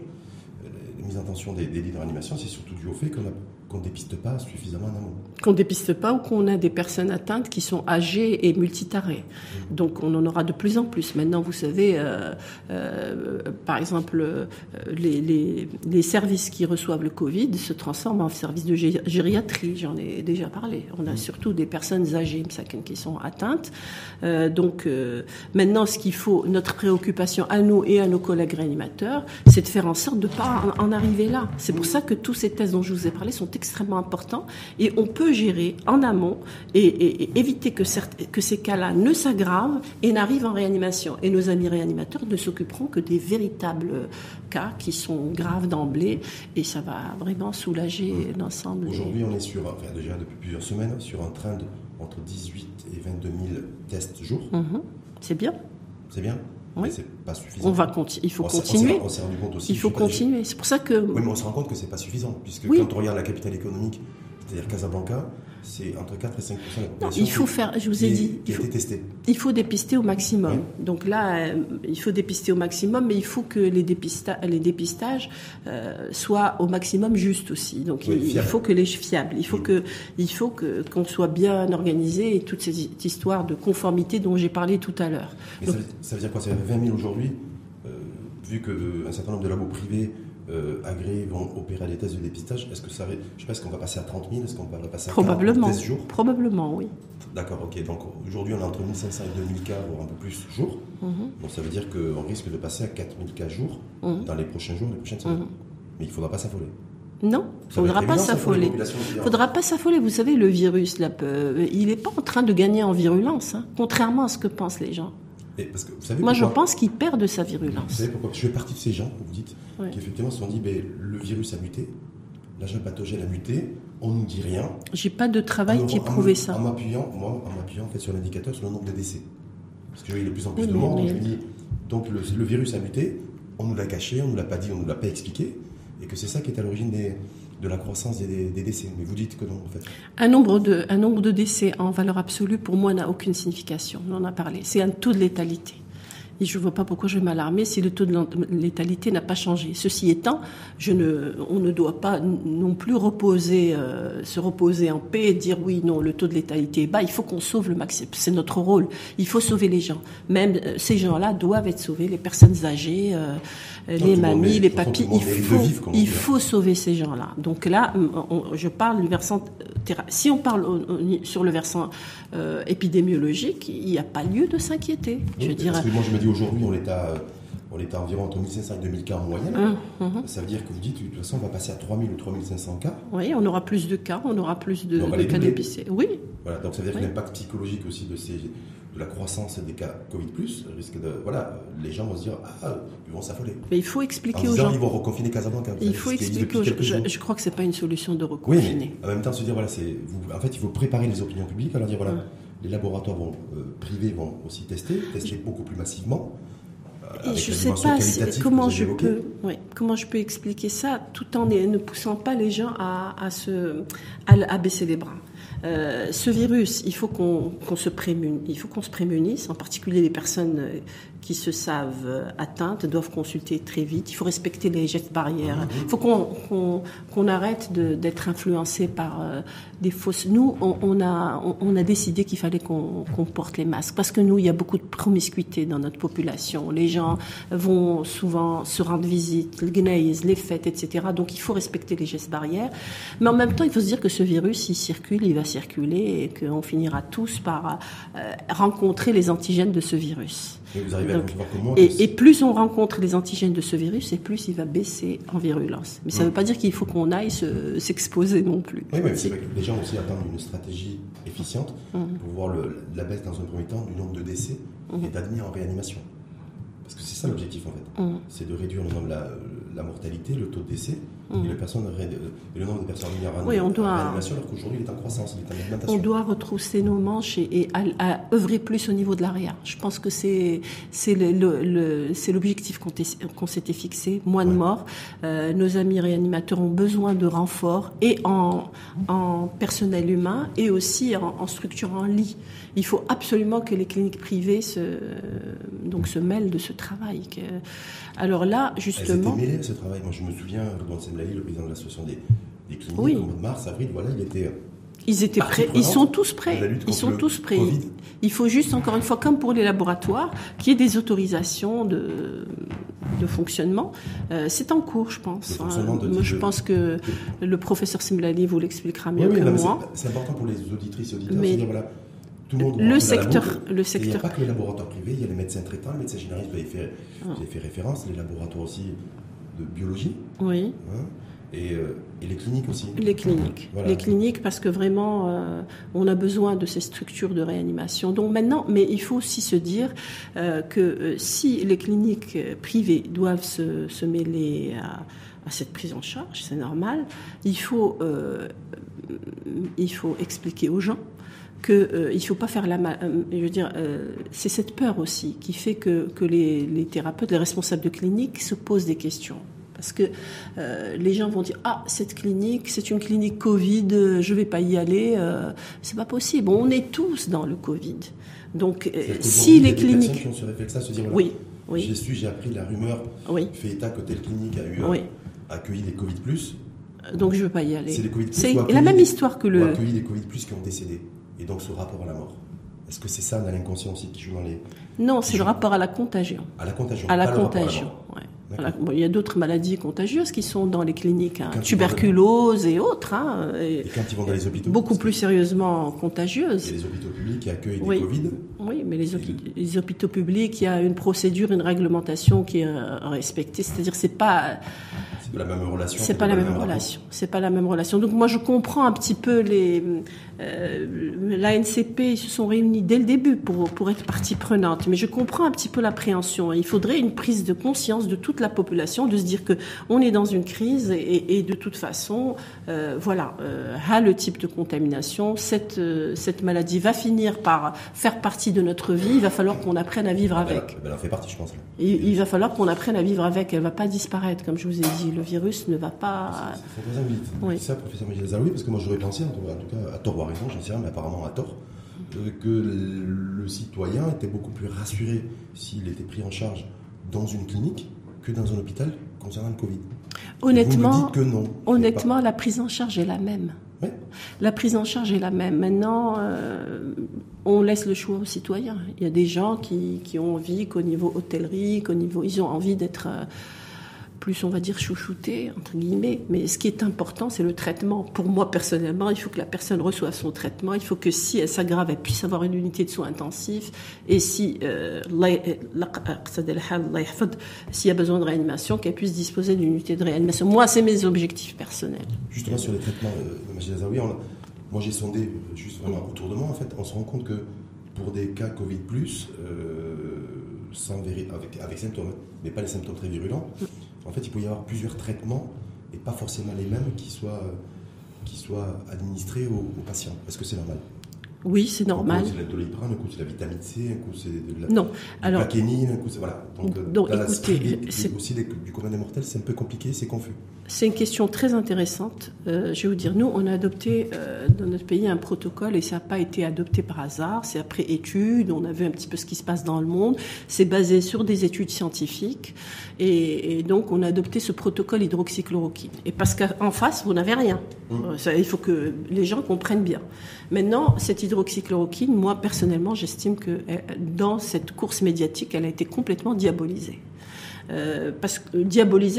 euh, la mise en tension des, des lits de réanimation, c'est surtout dû au fait qu'on a qu'on ne dépiste pas suffisamment en amont. Qu'on ne dépiste pas ou qu'on a des personnes atteintes qui sont âgées et multitarées. Mmh. Donc on en aura de plus en plus. Maintenant, vous savez, euh, euh, par exemple, euh, les, les, les, services qui reçoivent le Covid se transforment en services de gériatrie, j'en ai déjà parlé. On a mmh. surtout des personnes âgées qui sont atteintes. donc maintenant, ce qu'il faut, notre préoccupation à nous et à nos collègues réanimateurs, c'est de faire en sorte de ne pas en arriver là. C'est pour ça que tous ces tests dont je vous ai parlé sont extrêmement important et on peut gérer en amont et, éviter que, que ces cas-là ne s'aggravent et n'arrivent en réanimation. Et nos amis réanimateurs ne s'occuperont que des véritables cas qui sont graves d'emblée et ça va vraiment soulager mmh. l'ensemble. Aujourd'hui, on est sur, déjà depuis plusieurs semaines, sur un train de entre 18 et 22 000 tests jour. Mmh. C'est bien. C'est bien. Oui. Mais c'est pas suffisant. On va il faut continuer. On s'est rendu compte aussi. Il faut continuer. C'est pour ça que. Oui, mais on se rend compte que c'est pas suffisant, puisque quand on regarde la capitale économique, c'est-à-dire Casablanca, c'est entre 4 et 5 de la population. il faut faire, je vous ai dit, il faut, testé. il faut dépister au maximum. Donc là, euh, il faut dépister au maximum, mais il faut que les, les dépistages euh, soient au maximum justes aussi. Donc il, faut que les fiables, il faut mm. que, il faut que qu'on soit bien organisé et toute cette histoire de conformité dont j'ai parlé tout à l'heure. Ça, veut dire quoi? Ça veut dire 20 000 aujourd'hui, euh, vu qu'un certain nombre de labos privés agréés vont opérer les tests de dépistage, est-ce que ça va, je sais pas, est-ce qu'on va passer à 30 000, est-ce qu'on va passer à Probablement. 40 jours? Probablement, oui. D'accord, ok. Donc aujourd'hui, on est entre 1500 et 2000 cas, voire un peu plus, jour. Mhm. Donc ça veut dire qu'on risque de passer à 4000 cas jour mhm. dans les prochains jours, les prochaines semaines. Mhm. Mais il ne faudra pas s'affoler. Non, il ne faudra pas s'affoler. Il faudra pas s'affoler. Vous savez, le virus, là, il n'est pas en train de gagner en virulence, hein, contrairement à ce que pensent les gens. Moi, je pense qu'il perd de sa virulence. Vous savez pourquoi? Je fais partie de ces gens, vous dites, qui effectivement se sont dit, ben, le virus a muté, l'agent pathogène a muté, on ne nous dit rien. J'ai pas de travail qui prouvait ça. En m'appuyant, moi, en m'appuyant en fait, sur l'indicateur, sur le nombre de décès. Parce que j'ai de plus en plus de monde, donc je me dis, donc le, virus a muté, on nous l'a caché, on ne nous l'a pas dit, on ne nous l'a pas expliqué, et que c'est ça qui est à l'origine des, de la croissance des, décès. Mais vous dites que non, en fait. Un nombre, de, un nombre de décès en valeur absolue, pour moi, n'a aucune signification. On en a parlé. C'est un taux de létalité. Et je ne vois pas pourquoi je vais m'alarmer si le taux de létalité n'a pas changé. Ceci étant, je ne, on ne doit pas non plus reposer, euh, se reposer en paix et dire oui, non, le taux de létalité est bas. Il faut qu'on sauve le maximum. C'est notre rôle. Il faut sauver les gens. Même euh, ces gens-là doivent être sauvés. Les personnes âgées, euh, les mamies, les papis. Il faut, il faut sauver ces gens-là. Donc là, je parle du versant si on parle sur le versant épidémiologique, il n'y a pas lieu de s'inquiéter. je dirais. moi, je me dis aujourd'hui, on est à on est à environ entre 1500 et 2000 cas en moyenne. Hum, hum, hum. Ça veut dire que vous dites, de toute façon, on va passer à 3000 ou 3500 cas. Oui, on aura plus de cas, on aura plus de, cas d'épicé. Oui. Voilà, donc ça veut dire que l'impact psychologique aussi de, ces, de la croissance des cas Covid, risque de. Voilà, les gens vont se dire, ah, ils vont s'affoler. Mais il faut expliquer aux gens. Ils vont reconfiner Casablanca. Il faut expliquer aux gens. Je, crois que ce n'est pas une solution de reconfiner. Oui, mais en même temps, se dire, voilà, c'est, en fait, il faut préparer les opinions publiques, alors dire, voilà, les laboratoires vont, euh, privés vont aussi tester, tester beaucoup plus massivement je ne sais pas comment je peux, comment je peux expliquer ça tout en ne poussant pas les gens à, à se, à, baisser les bras. Euh, ce virus, il faut qu'on se prémunisse, il faut qu'on se prémunisse, en particulier les personnes qui se savent atteintes doivent consulter très vite. Il faut respecter les gestes barrières. Il faut qu'on arrête d'être influencé par euh, des fausses. Nous, on, a, on, a décidé qu'il fallait qu'on porte les masques parce que nous, il y a beaucoup de promiscuité dans notre population. Les gens vont souvent se rendre visite, les les fêtes, etc. Donc, il faut respecter les gestes barrières. Mais en même temps, il faut se dire que ce virus, il circule, il va circuler et qu'on finira tous par euh, rencontrer les antigènes de ce virus. Et, plus on rencontre les antigènes de ce virus, et plus il va baisser en virulence. Mais ça ne veut pas dire qu'il faut qu'on aille s'exposer non plus. Oui, mais c'est vrai que les gens aussi attendent une stratégie efficiente mmh. pour voir la baisse dans un premier temps du nombre de décès mmh. et d'admis en réanimation. Parce que c'est ça l'objectif en fait. C'est de réduire le nombre de la, la mortalité, le taux de décès et, le, le nombre de personnes en oui, on doit, réanimation, alors qu'aujourd'hui il est en croissance, il est en augmentation. On doit retrousser nos manches et, à, œuvrer plus au niveau de l'AREA. Je pense que c'est l'objectif qu'on s'était fixé, moins de morts. Euh, nos amis réanimateurs ont besoin de renforts et en, en personnel humain et aussi en, en structure en lit. Il faut absolument que les cliniques privées se, donc se mêlent de ce travail. Alors là, justement. Elles étaient mêlées à ce travail. Moi, je me souviens, Le président de l'association des, des cliniques, oui. au mois de mars, avril, voilà, il était. Ils étaient prêts. Ils sont tous prêts. Ils sont tous prêts. Il faut juste, encore une fois, comme pour les laboratoires, qu'il y ait des autorisations de, de fonctionnement. Euh, c'est en cours, je pense. Hein. je pense que le professeur Simlali vous l'expliquera mieux que moi. C'est important pour les auditrices et auditeurs. Mais, dire, voilà, le secteur, le secteur. Il n'y a pas que les laboratoires privés, il y a les médecins traitants, les médecins généralistes, vous avez fait, fait référence, les laboratoires aussi de biologie. Oui. Hein, et, euh, et, les cliniques aussi. Les cliniques. Les cliniques, parce que vraiment, euh, on a besoin de ces structures de réanimation. Donc maintenant, mais il faut aussi se dire euh, que si les cliniques privées doivent se, se mêler à, à, cette prise en charge, c'est normal, il faut, il faut expliquer aux gens qu'il euh, il faut pas faire la euh, je veux dire euh, c'est cette peur aussi qui fait que, que les, les, thérapeutes les responsables de clinique se posent des questions. Parce que les gens vont dire ah cette clinique c'est une clinique Covid je vais pas y aller c'est pas possible. On est tous dans le Covid donc si les cliniques qui ont ce réflexe se dire oui oui. j'ai su j'ai appris la rumeur oui. fait état que telle clinique a eu oui. accueilli des Covid plus. Donc je veux pas y aller. C'est la même histoire que le accueilli des Covid plus qui ont décédé et donc ce rapport à la mort. Est-ce que c'est ça, dans l'inconscient aussi, qui joue dans les... Non, c'est le rapport à la contagion. À la contagion. À la contagion, il y a d'autres maladies contagieuses qui sont dans les cliniques, hein, tuberculose et autres. Hein, et, quand ils vont dans les hôpitaux Beaucoup plus sérieusement contagieuses. Il y a les hôpitaux publics qui accueillent des Covid. Oui, mais les, les, hôpitaux publics, il y a une procédure, une réglementation qui est respectée. C'est-à-dire, c'est pas c'est pas la même relation. C'est pas, la même, relation. C'est pas la même relation. Donc moi je comprends un petit peu les euh, l'ANCP ils se sont réunis dès le début pour pour être partie prenante, mais je comprends un petit peu l'appréhension. Il faudrait une prise de conscience de toute la population, de se dire que on est dans une crise et, et de toute façon, euh, voilà, euh, à le type de contamination, cette euh, cette maladie va finir par faire partie de notre vie. Il va falloir qu'on apprenne à vivre avec. Elle, en fait partie, je pense. Il, il va falloir qu'on apprenne à vivre avec. Elle va pas disparaître, comme je vous ai dit le virus ne va pas. C'est vite. Oui. ça, professeur Michel Zaroui, parce que moi j'aurais pensé, en tout cas, à tort ou à raison, j'en sais rien, mais apparemment à tort, que le citoyen était beaucoup plus rassuré s'il était pris en charge dans une clinique que dans un hôpital concernant le Covid. Honnêtement, que non, honnêtement la prise en charge est la même. La prise en charge est la même. Maintenant, euh, on laisse le choix aux citoyens. Il y a des gens qui, qui ont envie qu'au niveau hôtellerie, qu'au niveau, ils ont envie d'être euh, plus, on va dire, chouchouté, entre guillemets. Mais ce qui est important, c'est le traitement. Pour moi, personnellement, il faut que la personne reçoive son traitement. Il faut que si elle s'aggrave, elle puisse avoir une unité de soins intensifs. Et si, euh, s'il y a besoin de réanimation, qu'elle puisse disposer d'une unité de réanimation. Moi, c'est mes objectifs personnels. Justement, sur les traitements, euh, moi j'ai sondé euh, juste autour de moi, en fait, on se rend compte que pour des cas Covid, euh, sans avec, avec symptômes, mais pas les symptômes très virulents, en fait, il peut y avoir plusieurs traitements et pas forcément les mêmes qui soient, soient administrés aux, patients. Est-ce que c'est normal? Oui, c'est normal. Un coup, c'est de la doliprane, un coup, c'est de la vitamine C, un coup, c'est de la non. Alors, un coup, c'est... Voilà. Donc, donc dans écoutez, la c'est... aussi du commun des mortels, c'est un peu compliqué, c'est confus. C'est une question très intéressante. Euh, je vais vous dire, nous, on a adopté euh, dans notre pays un protocole et ça n'a pas été adopté par hasard. C'est après études, on a vu un petit peu ce qui se passe dans le monde. C'est basé sur des études scientifiques et, donc on a adopté ce protocole hydroxychloroquine. Et parce qu'en face, vous n'avez rien. Mmh. Euh, il faut que les gens comprennent bien. Maintenant, cette hydroxychloroquine, moi personnellement, j'estime que dans cette course médiatique, elle a été complètement diabolisée. Euh, parce,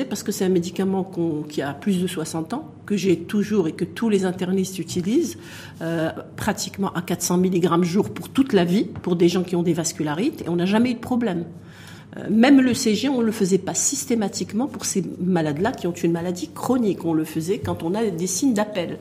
parce que c'est un médicament qui a plus de 60 ans, que j'ai toujours et que tous les internistes utilisent, euh, pratiquement à 400 mg jour pour toute la vie, pour des gens qui ont des vascularites, et on n'a jamais eu de problème. Euh, même le CG, on ne le faisait pas systématiquement pour ces malades-là qui ont une maladie chronique. On le faisait quand on a des signes d'appel.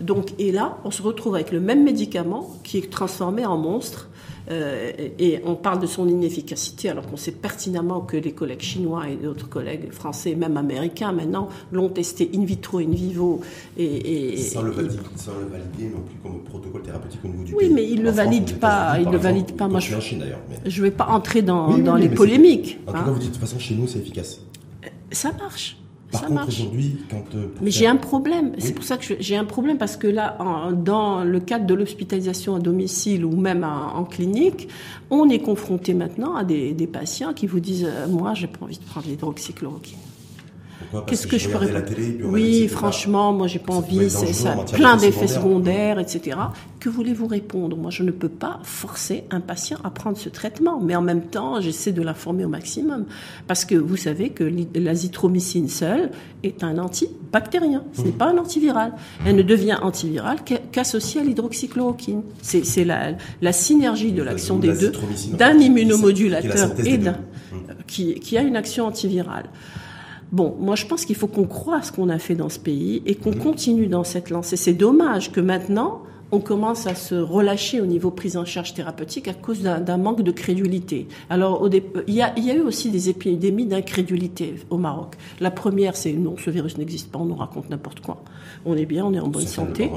Donc, et là, on se retrouve avec le même médicament qui est transformé en monstre euh, et on parle de son inefficacité alors qu'on sait pertinemment que les collègues chinois et d'autres collègues français, même américains maintenant, l'ont testé in vitro, in vivo. Et, sans, le valider, non plus comme protocole thérapeutique au niveau du oui, pays. mais il ne le valide pas. Il le valide pas. Moi, je ne vais pas entrer dans, dans les polémiques. En tout cas, hein. vous dites de toute façon, chez nous, c'est efficace. Ça marche. Par contre, aujourd'hui, quand. Euh, Mais j'ai un problème. C'est pour ça que j'ai un problème parce que là, dans le cadre de l'hospitalisation à domicile ou même en clinique, on est confronté maintenant à des, des patients qui vous disent euh, Moi, j'ai pas envie de prendre l'hydroxychloroquine. Qu'est-ce que, je peux répondre Oui, franchement, moi j'ai pas envie, c'est ça, plein d'effets secondaires, etc. Que voulez-vous répondre? Moi, je ne peux pas forcer un patient à prendre ce traitement, mais en même temps, j'essaie de l'informer au maximum, parce que vous savez que l'azithromycine seule est un antibactérien, ce n'est mmh. pas un antiviral. Elle ne devient antivirale qu'associée à l'hydroxychloroquine. C'est la, la synergie de l'action des deux, d'un immunomodulateur et d'un qui, qui a une action antivirale. Bon, moi je pense qu'il faut qu'on croie à ce qu'on a fait dans ce pays et qu'on continue dans cette lancée. C'est dommage que maintenant on commence à se relâcher au niveau prise en charge thérapeutique à cause d'un manque de crédulité. Alors, il, y a, eu aussi des épidémies d'incrédulité au Maroc. La première, c'est non, ce virus n'existe pas, on nous raconte n'importe quoi. On est bien, on est en bonne santé.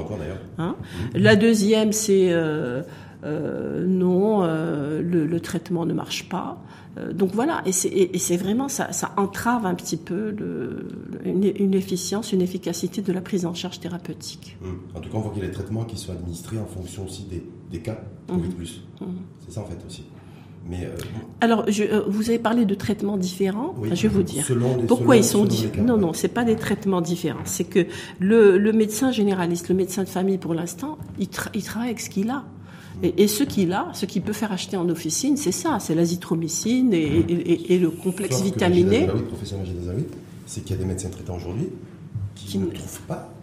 Hein La deuxième, c'est euh, euh, non, euh, le, traitement ne marche pas. Euh, donc voilà, et c'est vraiment ça, ça entrave un petit peu le, une, efficience, une efficacité de la prise en charge thérapeutique. Hum. En tout cas, on voit qu'il y a des traitements qui sont administrés en fonction aussi des, des cas, Covid plus. Hum. C'est ça en fait aussi. Mais euh, Alors, je, euh, vous avez parlé de traitements différents. je vais vous dire pourquoi ils sont différents. Non, non, c'est pas des traitements différents. C'est que le, le, médecin généraliste, le médecin de famille, pour l'instant, il, il travaille avec ce qu'il a. Et, ce qu'il a, ce qu'il peut faire acheter en officine, c'est ça, c'est l'azithromycine et, le complexe vitaminé. Oui, professeur c'est qu'il y a des médecins traitants aujourd'hui qui, ne trouvent pas.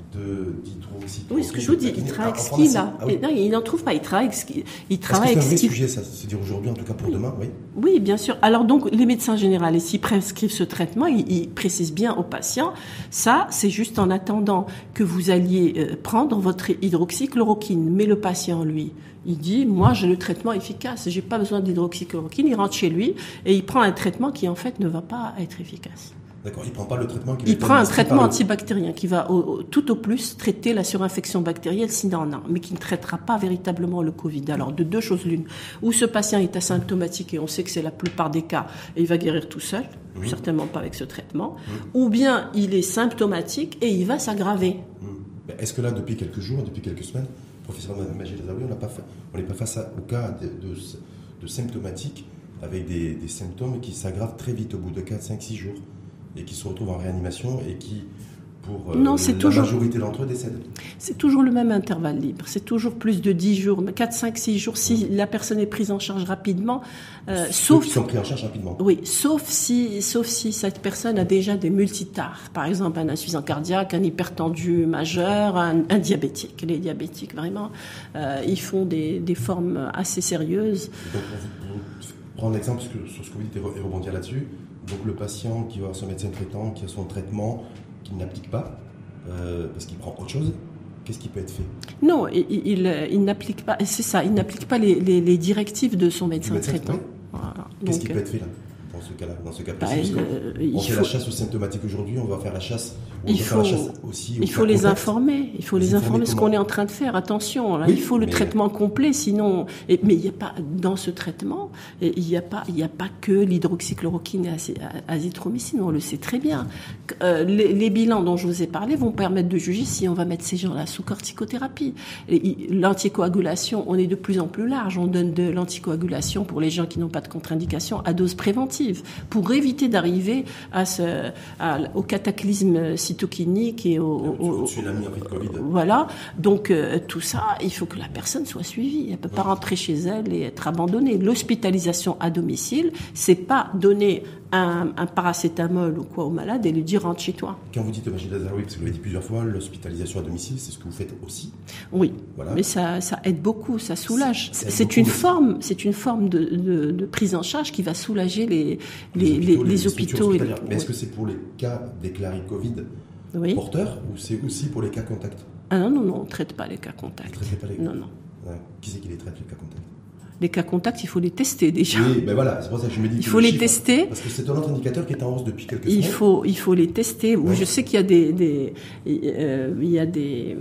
Oui, ce que je vous dis, il travaille avec ce qu'il a. Ah non, il n'en trouve pas, il travaille avec ce qu'il il travaille avec ce qu'il sujet, ça, c'est dire aujourd'hui, en tout cas pour demain, oui. Oui, bien sûr. Alors donc, les médecins généralistes, s'ils prescrivent ce traitement, ils, précisent bien aux patients, ça, c'est juste en attendant que vous alliez euh, prendre votre hydroxychloroquine. Mais le patient, lui, il dit, moi, j'ai le traitement efficace, j'ai pas besoin d'hydroxychloroquine. Il rentre chez lui et il prend un traitement qui, en fait, ne va pas être efficace. D'accord, il prend pas le traitement qui Il prend un traitement antibactérien qui va tout au plus traiter la surinfection bactérienne s'il en a, mais qui ne traitera pas véritablement le Covid. Alors, de deux choses l'une. Ou ce patient est asymptomatique et on sait que c'est la plupart des cas et il va guérir tout seul, certainement pas avec ce traitement. Ou bien il est symptomatique et il va s'aggraver. Est-ce que là, depuis quelques jours, depuis quelques semaines, professeur Lazaoui, on n'est pas face au cas de, de, symptomatiques avec des, des symptômes qui s'aggravent très vite au bout de 4, 5, 6 jours et qui se retrouvent en réanimation et qui pour euh, non, la toujours, majorité d'entre eux décèdent. C'est toujours le même intervalle libre. C'est toujours plus de 10 jours, 4, 5, 6 jours si la personne est prise en charge rapidement. Euh, sauf qui sont pris en charge rapidement. Oui, sauf si, sauf si cette personne a déjà des multitards. Par exemple, un insuffisant cardiaque, un hypertendu majeur, un, diabétique. Les diabétiques, vraiment, euh, ils font des, des, formes assez sérieuses. Donc, pour prendre l'exemple sur ce que vous dites et rebondir là-dessus, donc le patient qui va voir son médecin traitant, qui a son traitement, qu'il n'applique pas euh, parce qu'il prend autre chose, qu'est-ce qui peut être fait? Non, il, il, n'applique pas, c'est ça, il n'applique pas les, les, directives de son médecin, traitant. Qu'est-ce qui peut être fait là? Dans ce cas-là, dans ce cas précis. Bah, on fait la chasse aux symptomatiques aujourd'hui, on va faire la chasse. Il faut, aussi il faut les informer. Il faut les, informer, ce qu'on est en train de faire. Attention, là, il faut le traitement complet, sinon. mais il n'y a pas dans ce traitement, il n'y a pas, il n'y a pas que l'hydroxychloroquine et azithromycine. On le sait très bien. Euh, les, bilans dont je vous ai parlé vont permettre de juger si on va mettre ces gens-là sous corticothérapie. L'anticoagulation, on est de plus en plus large. On donne de l'anticoagulation pour les gens qui n'ont pas de contre-indication à dose préventive pour éviter d'arriver à ce, au cataclysme et au, tsunami en Covid. Voilà. Donc euh, tout ça, il faut que la personne soit suivie. Elle peut pas rentrer chez elle et être abandonnée. L'hospitalisation à domicile, c'est pas donner un, paracétamol ou quoi au malade et lui dire rentre chez toi. Quand vous dites Majid Lazaroui, parce que vous l'avez dit plusieurs fois, l'hospitalisation à domicile, c'est ce que vous faites aussi. Oui, voilà. mais ça, ça, aide beaucoup, ça soulage. C'est une forme, c'est une forme de, prise en charge qui va soulager les, les, les, hôpitaux. Mais est-ce que c'est pour les cas déclarés Covid porteurs ou c'est aussi pour les cas contacts Ah non, non, non, on ne traite pas les cas contacts. Pas les... Non, non. Qui c'est qui les traite, les cas contacts les cas contacts, il faut les tester déjà. Oui, ben voilà, c'est pour ça que je me dis. Il faut les tester. Parce que c'est un autre indicateur qui est en hausse depuis quelques il Faut, il faut les tester. Je sais qu'il y a des, des euh, il y a des,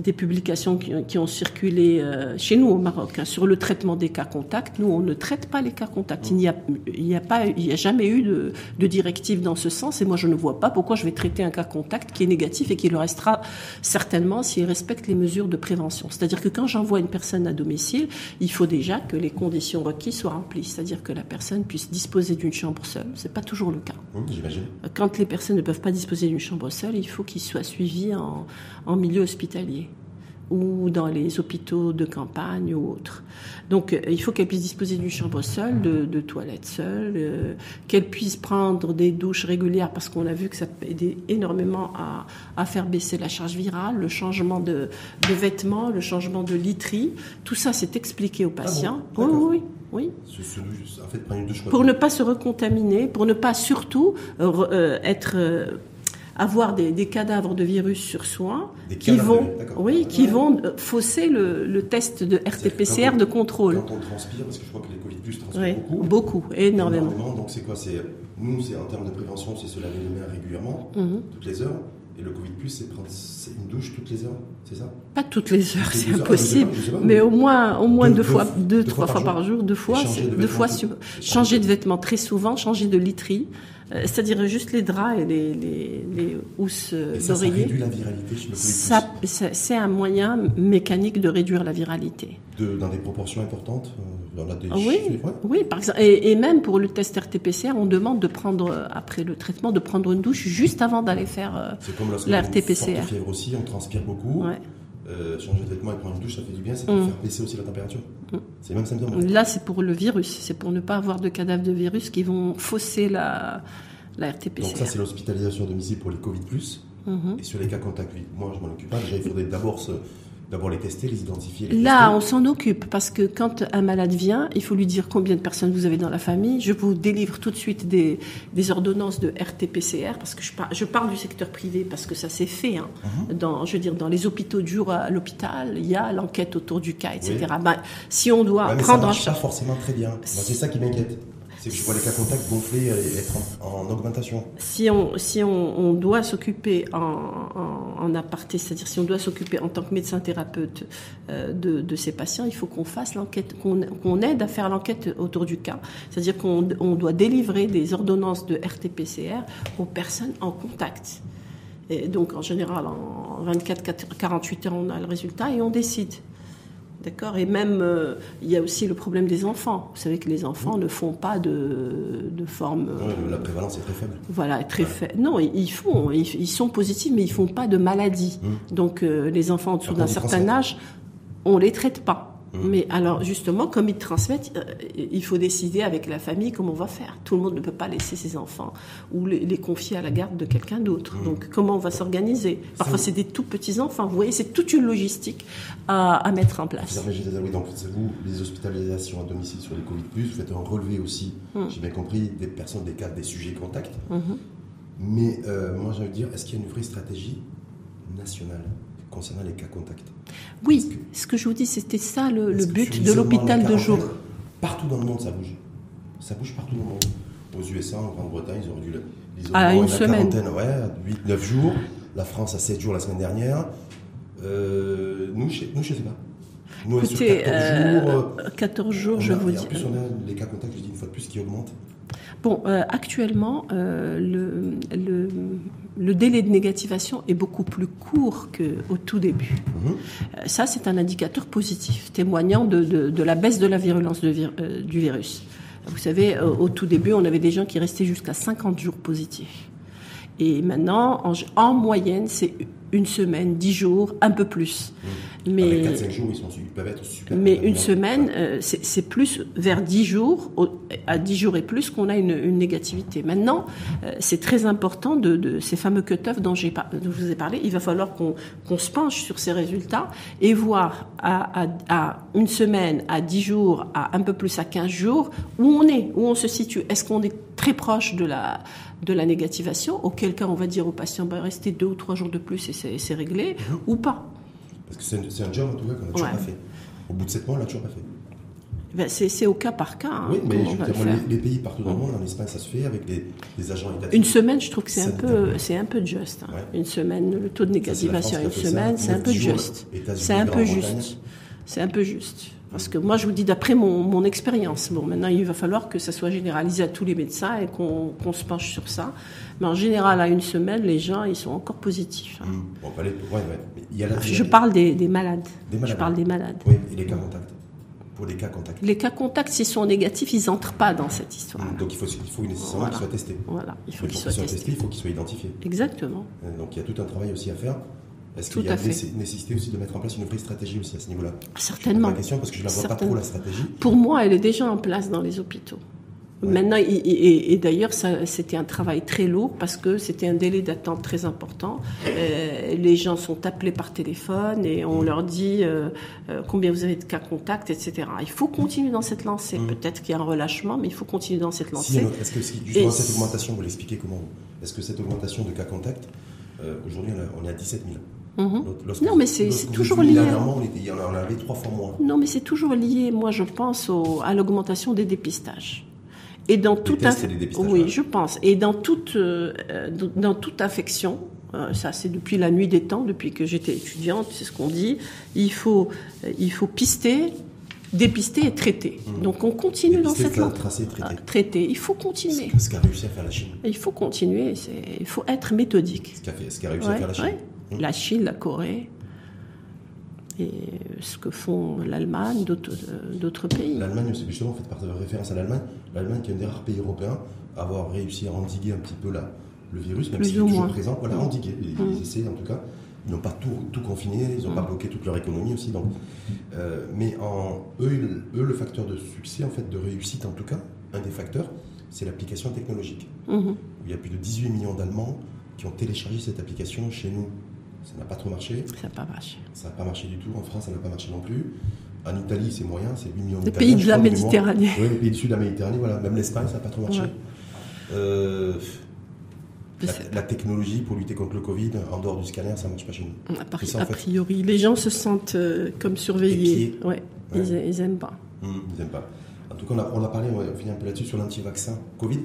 des publications qui, ont circulé euh, chez nous au Maroc hein, sur le traitement des cas contacts. Nous, on ne traite pas les cas contacts. Il n'y a, il n'y a pas, il y a jamais eu de, de directive dans ce sens. Et moi, je ne vois pas pourquoi je vais traiter un cas contact qui est négatif et qui le restera certainement s'il respecte les mesures de prévention. C'est-à-dire que quand j'envoie une personne à domicile, il faut déjà que les conditions requises soient remplies, c'est-à-dire que la personne puisse disposer d'une chambre seule. C'est pas toujours le cas. j'imagine. Quand les personnes ne peuvent pas disposer d'une chambre seule, il faut qu'ils soient suivis en, en milieu hospitalier ou dans les hôpitaux de campagne ou autres. Donc euh, il faut qu'elle puisse disposer d'une chambre seule, de, toilettes seules, euh, qu'elle puisse prendre des douches régulières parce qu'on a vu que ça aider énormément à, à faire baisser la charge virale, le changement de, de, vêtements, le changement de literie. Tout ça, c'est expliqué aux ah patients. oui, oui, oui. En fait, une douche pour ne pas se recontaminer, pour ne pas surtout euh, être avoir des, cadavres de virus sur soi qui vont, oui, qui vont euh, fausser le, test de RT-PCR de contrôle. Quand on transpire, parce que je crois que les Covid plus transpirent beaucoup. Beaucoup, énormément. Donc c'est quoi C'est nous, c'est en termes de prévention, c'est se laver les mains régulièrement, mhm. toutes les heures. Et le Covid plus, c'est prendre une douche toutes les heures, c'est ça? Pas toutes les heures, c'est impossible. mais au moins, au moins deux, fois, deux, trois fois par jour, deux fois, deux fois, changer de vêtements très souvent, changer de literie. Euh, c'est-à-dire juste les draps et les, les, les housses d'oreiller. Ça, réduit la viralité chez le C'est un moyen mécanique de réduire la viralité. De, dans des proportions importantes euh, dans des Oui, oui par exemple. Et, même pour le test RT-PCR, on demande de prendre, euh, après le traitement, de prendre une douche juste avant d'aller faire la RT-PCR. fièvre aussi, on transpire beaucoup. Ouais. Euh, changer de vêtements et prendre une douche, ça fait du bien, ça peut mm. faire baisser aussi la température. Mm. C'est même symptôme. Là, c'est pour le virus, c'est pour ne pas avoir de cadavres de virus qui vont fausser la, la RT-PCR. Donc ça, c'est l'hospitalisation à domicile pour les Covid+. Mm-hmm. Et sur les cas contacts, moi, je m'en occupe pas. Déjà, il faudrait d'abord se D'abord les tester, les identifier. Là, on s'en occupe parce que quand un malade vient, il faut lui dire combien de personnes vous avez dans la famille. Je vous délivre tout de suite des, des ordonnances de RT-PCR parce que je, je, parle du secteur privé parce que ça s'est fait. Hein. Mhm. dans, je veux dire, dans les hôpitaux du jour à l'hôpital, il y a l'enquête autour du cas, etc. Ben, si on doit mais prendre ça marche pas forcément très bien. c'est ça qui m'inquiète. Je vois les cas contacts gonfler et être en, augmentation. Si on, si on, doit s'occuper en, en, aparté, c'est-à-dire si on doit s'occuper en tant que médecin thérapeute euh, de, de, ces patients, il faut qu'on fasse l'enquête, qu'on aide à faire l'enquête autour du cas. C'est-à-dire qu'on on doit délivrer des ordonnances de RT-PCR aux personnes en contact. Et donc, en général, en 24-48 heures, on a le résultat et on décide. D'accord Et même, euh, il y a aussi le problème des enfants. Vous savez que les enfants ne font pas de, de forme. la prévalence est très faible. Voilà, très faible. Non, ils font, ils, sont positifs, mais ils font pas de maladie. Mmh. Donc, les enfants en dessous d'un certain âge, on les traite pas. Mmh. Mais alors justement, comme ils transmettent, euh, il faut décider avec la famille comment on va faire. Tout le monde ne peut pas laisser ses enfants ou les, confier à la garde de quelqu'un d'autre. Mmh. Donc comment on va s'organiser? Parfois c'est des tout petits enfants. Vous voyez, c'est toute une logistique à, mettre en place. Oui, donc c'est vous, les hospitalisations à domicile sur les Covid+, vous faites un relevé aussi, mmh. j'ai bien compris, des personnes, des cas, des sujets contacts. Mais euh, moi j'ai envie de dire, est-ce qu'il y a une vraie stratégie nationale? Concernant les cas contacts Oui, ce que je vous dis, c'était ça le, but de l'hôpital de jour. Partout dans le monde, ça bouge. Ça bouge partout dans le monde. Aux USA, en Grande-Bretagne, ils ont dû à une semaine. Ouais, 8-9 jours. La France a 7 jours la semaine dernière. Euh, nous, je ne sais pas. Nous, Écoutez, 14 jours. 14 euh, jours, je vous dis. En plus, on a les cas contacts, je dis une fois de plus, qui augmentent. Bon, euh, actuellement, euh, le, le, délai de négativation est beaucoup plus court qu'au tout début. Mhm. Euh, ça, c'est un indicateur positif, témoignant de, de, la baisse de la virulence du virus. Vous savez, au tout début, on avait des gens qui restaient jusqu'à 50 jours positifs. Et maintenant, en, en moyenne, c'est une semaine, dix jours, un peu plus. Mmh. Mais, ah, 4, jours, ils, sont, peuvent être super. Mais une semaine, euh, c'est plus vers dix jours, à dix jours et plus, qu'on a une, une, négativité. Maintenant, euh, c'est très important de, de, ces fameux cut-off dont, dont, je vous ai parlé. Il va falloir qu'on se penche sur ces résultats et voir à, à, à, une semaine, à dix jours, à un peu plus à 15 jours, où on est, où on se situe. Est-ce qu'on est très proche de la, de la négativation, auquel cas on va dire au patient, bah, restez deux ou trois jours de plus et c'est réglé, mhm. ou pas. Parce que c'est un job en tout cas qu'on n'a toujours pas fait. Au bout de sept mois, on l'a toujours pas fait. Ben c'est au cas par cas. Hein, oui, mais je les, pays partout dans le monde, en Espagne, ça se fait avec des, agents étatiques. Une semaine, je trouve que c'est un peu, c'est un peu juste. Hein. Une semaine, le taux de négativation une semaine, c'est un peu juste. C'est un peu juste. C'est un peu juste. Parce que moi, je vous dis d'après mon, mon expérience. Bon, maintenant, il va falloir que ça soit généralisé à tous les médecins et qu'on se penche sur ça. Mais en général, à une semaine, les gens, ils sont encore positifs. Hein. Mmh. je parle des, des, malades. des, malades. Je parle des malades. Oui, et les cas contacts. Pour les cas contacts. Les cas contacts, s'ils sont négatifs, ils n'entrent pas dans cette histoire. Mmh, donc il faut, il faut nécessairement qu'ils soient testés. Voilà, il faut qu'ils soient, testés. Il faut qu'ils soient identifiés. Exactement. Euh, donc il y a tout un travail aussi à faire. Est-ce qu'il y a nécessité aussi de mettre en place une vraie stratégie aussi à ce niveau-là Certainement. Je la question parce que je la vois pas trop la stratégie. Pour moi, elle est déjà en place dans les hôpitaux. Maintenant, et, d'ailleurs, c'était un travail très lourd parce que c'était un délai d'attente très important. Euh, les gens sont appelés par téléphone et on leur dit euh, euh, combien vous avez de cas contacts, etc. Il faut continuer dans cette lancée. Mmh. Peut-être qu'il y a un relâchement, mais il faut continuer dans cette lancée. Est-ce que justement, cette augmentation, vous l'expliquez comment? Est-ce que cette augmentation de cas contacts, aujourd'hui, on, est à 17 000 Mhm. non, mais c'est toujours lié. Dernièrement, on, en avait trois fois moins. Non, mais c'est toujours lié, moi, je pense, à l'augmentation des dépistages. Et dans toute oui, je pense. Et dans toute euh, dans toute infection, euh, ça c'est depuis la nuit des temps, depuis que j'étais étudiante, c'est ce qu'on dit. Il faut euh, il faut pister, dépister et traiter. Mhm. Donc on continue dans cette lancée. Tracer, traiter. Ah, traiter. Il faut continuer. Ce qu'a réussi à faire la Chine. Il faut continuer. Il faut être méthodique. Ce qu'a réussi à faire la Chine. Mmh. la Chine, la Corée, et ce que font l'Allemagne, d'autres pays. L'Allemagne, c'est justement, fait par référence à l'Allemagne, l'Allemagne qui est un des rares pays européens à avoir réussi à endiguer un petit peu la, le virus, même s'il est toujours présent, voilà, mmh. endiguer. Ils, mmh. essaient en tout cas. Ils n'ont pas tout, tout confiné, ils n'ont pas bloqué toute leur économie aussi. Donc, euh, mais en, eux, eux, le facteur de succès, en fait, de réussite en tout cas, un des facteurs, c'est l'application technologique. Il y a plus de 18 millions d'Allemands qui ont téléchargé cette application chez nous ça n'a pas trop marché. Ça n'a pas marché. Ça n'a pas marché du tout. En France, ça n'a pas marché non plus. En Italie, c'est moyen, c'est 8 millions Les pays de la Méditerranée. Oui, les pays du sud de la Méditerranée, voilà. Même l'Espagne, ça n'a pas trop marché. Euh, la, technologie pour lutter contre le Covid, en dehors du scanner, ça ne marche pas chez nous. A, priori, les gens se sentent euh, comme surveillés. Ouais, Ils, n'aiment pas. Hum, ils n'aiment pas. En tout cas, on a, on a parlé, on va finir un peu là-dessus, sur l'anti-vaccin Covid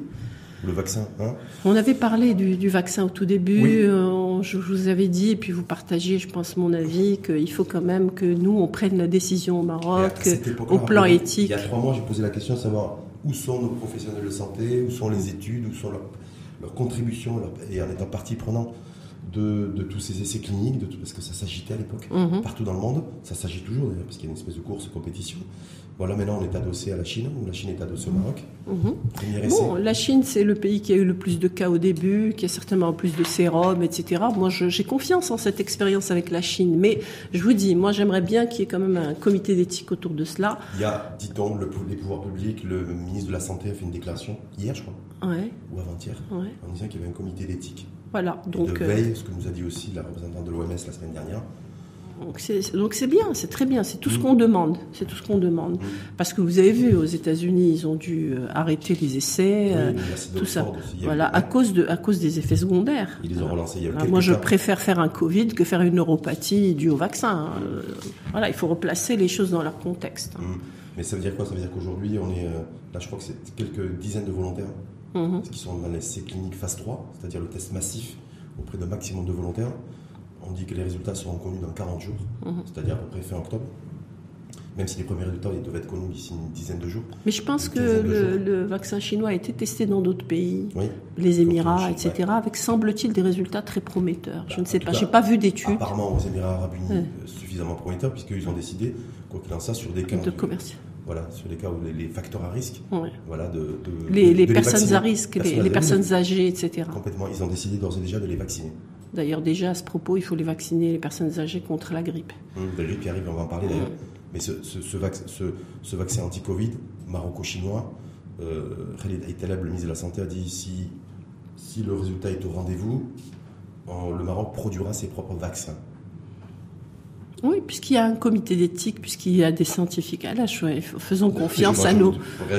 le vaccin. Hein on avait parlé du, vaccin au tout début. Euh, je, vous avais dit, et puis vous partagiez, je pense, mon avis, qu'il faut quand même que nous, on prenne la décision au Maroc, au plan éthique. Il y a trois mois, j'ai posé la question de savoir où sont nos professionnels de santé, où sont les études, où sont leurs, contributions, et en étant partie prenante de, tous ces essais cliniques, de parce que ça s'agitait à l'époque, mhm. partout dans le monde. Ça s'agit toujours d'ailleurs, parce qu'il y a une espèce de course, compétition. Voilà, maintenant on est adossé à la Chine, ou la Chine est adossée au Maroc. Mhm. Bon, la Chine, c'est le pays qui a eu le plus de cas au début, qui a certainement plus de sérum, etc. Moi, j'ai confiance en cette expérience avec la Chine. Mais je vous dis, moi, j'aimerais bien qu'il y ait quand même un comité d'éthique autour de cela. Il y a, dit-on, le, les pouvoirs publics, le ministre de la Santé a fait une déclaration hier, je crois, ouais. ou avant-hier, en disant qu'il y avait un comité d'éthique. Voilà. Donc, de veille, ce que nous a dit aussi la représentante de l'OMS la semaine dernière, donc c'est bien, c'est très bien, c'est tout ce mm. qu'on demande, c'est tout ce qu'on demande. Mm. Parce que vous avez vu, aux États-Unis, ils ont dû euh, arrêter les essais, euh, tout ça. Voilà, à cause de, à cause des effets secondaires. Ils les ont relancés. Il y a moi, je préfère faire un Covid que faire une neuropathie due au vaccin. Euh, voilà, il faut replacer les choses dans leur contexte. Mm. Mais ça veut dire quoi? Ça veut dire qu'aujourd'hui, on est là, je crois que c'est quelques dizaines de volontaires mm-hmm. qui sont dans l'essai clinique phase 3, c'est-à-dire le test massif auprès d'un maximum de volontaires. On dit que les résultats seront connus dans 40 jours, mhm. c'est-à-dire à peu près fin octobre. Même si les premiers résultats ils doivent être connus d'ici une dizaine de jours. Mais je pense que le, vaccin chinois a été testé dans d'autres pays, les Émirats, etc., avec semble-t-il des résultats très prometteurs. je ne sais pas, je n'ai pas vu d'études. Apparemment aux Émirats arabes unis, euh, suffisamment prometteurs, puisqu'ils ont décidé, quoi qu'il en soit, sur des cas de commerce. Voilà, sur les cas où les, facteurs à risque, voilà, de, les, personnes à risque, les, personnes âgées, etc. Complètement, ils ont décidé d'ores et déjà de les vacciner. D'ailleurs, déjà à ce propos, il faut les vacciner, les personnes âgées, contre la grippe. La grippe qui arrive, on va en parler d'ailleurs. Mais ce, vaccin anti-Covid, maroco-chinois, euh, Khalid Aitalab, le ministre de la Santé, a dit si, si le résultat est au rendez-vous, le Maroc produira ses propres vaccins. Oui, puisqu'il y a un comité d'éthique, puisqu'il y a des scientifiques à l'âge, faisons confiance à nos.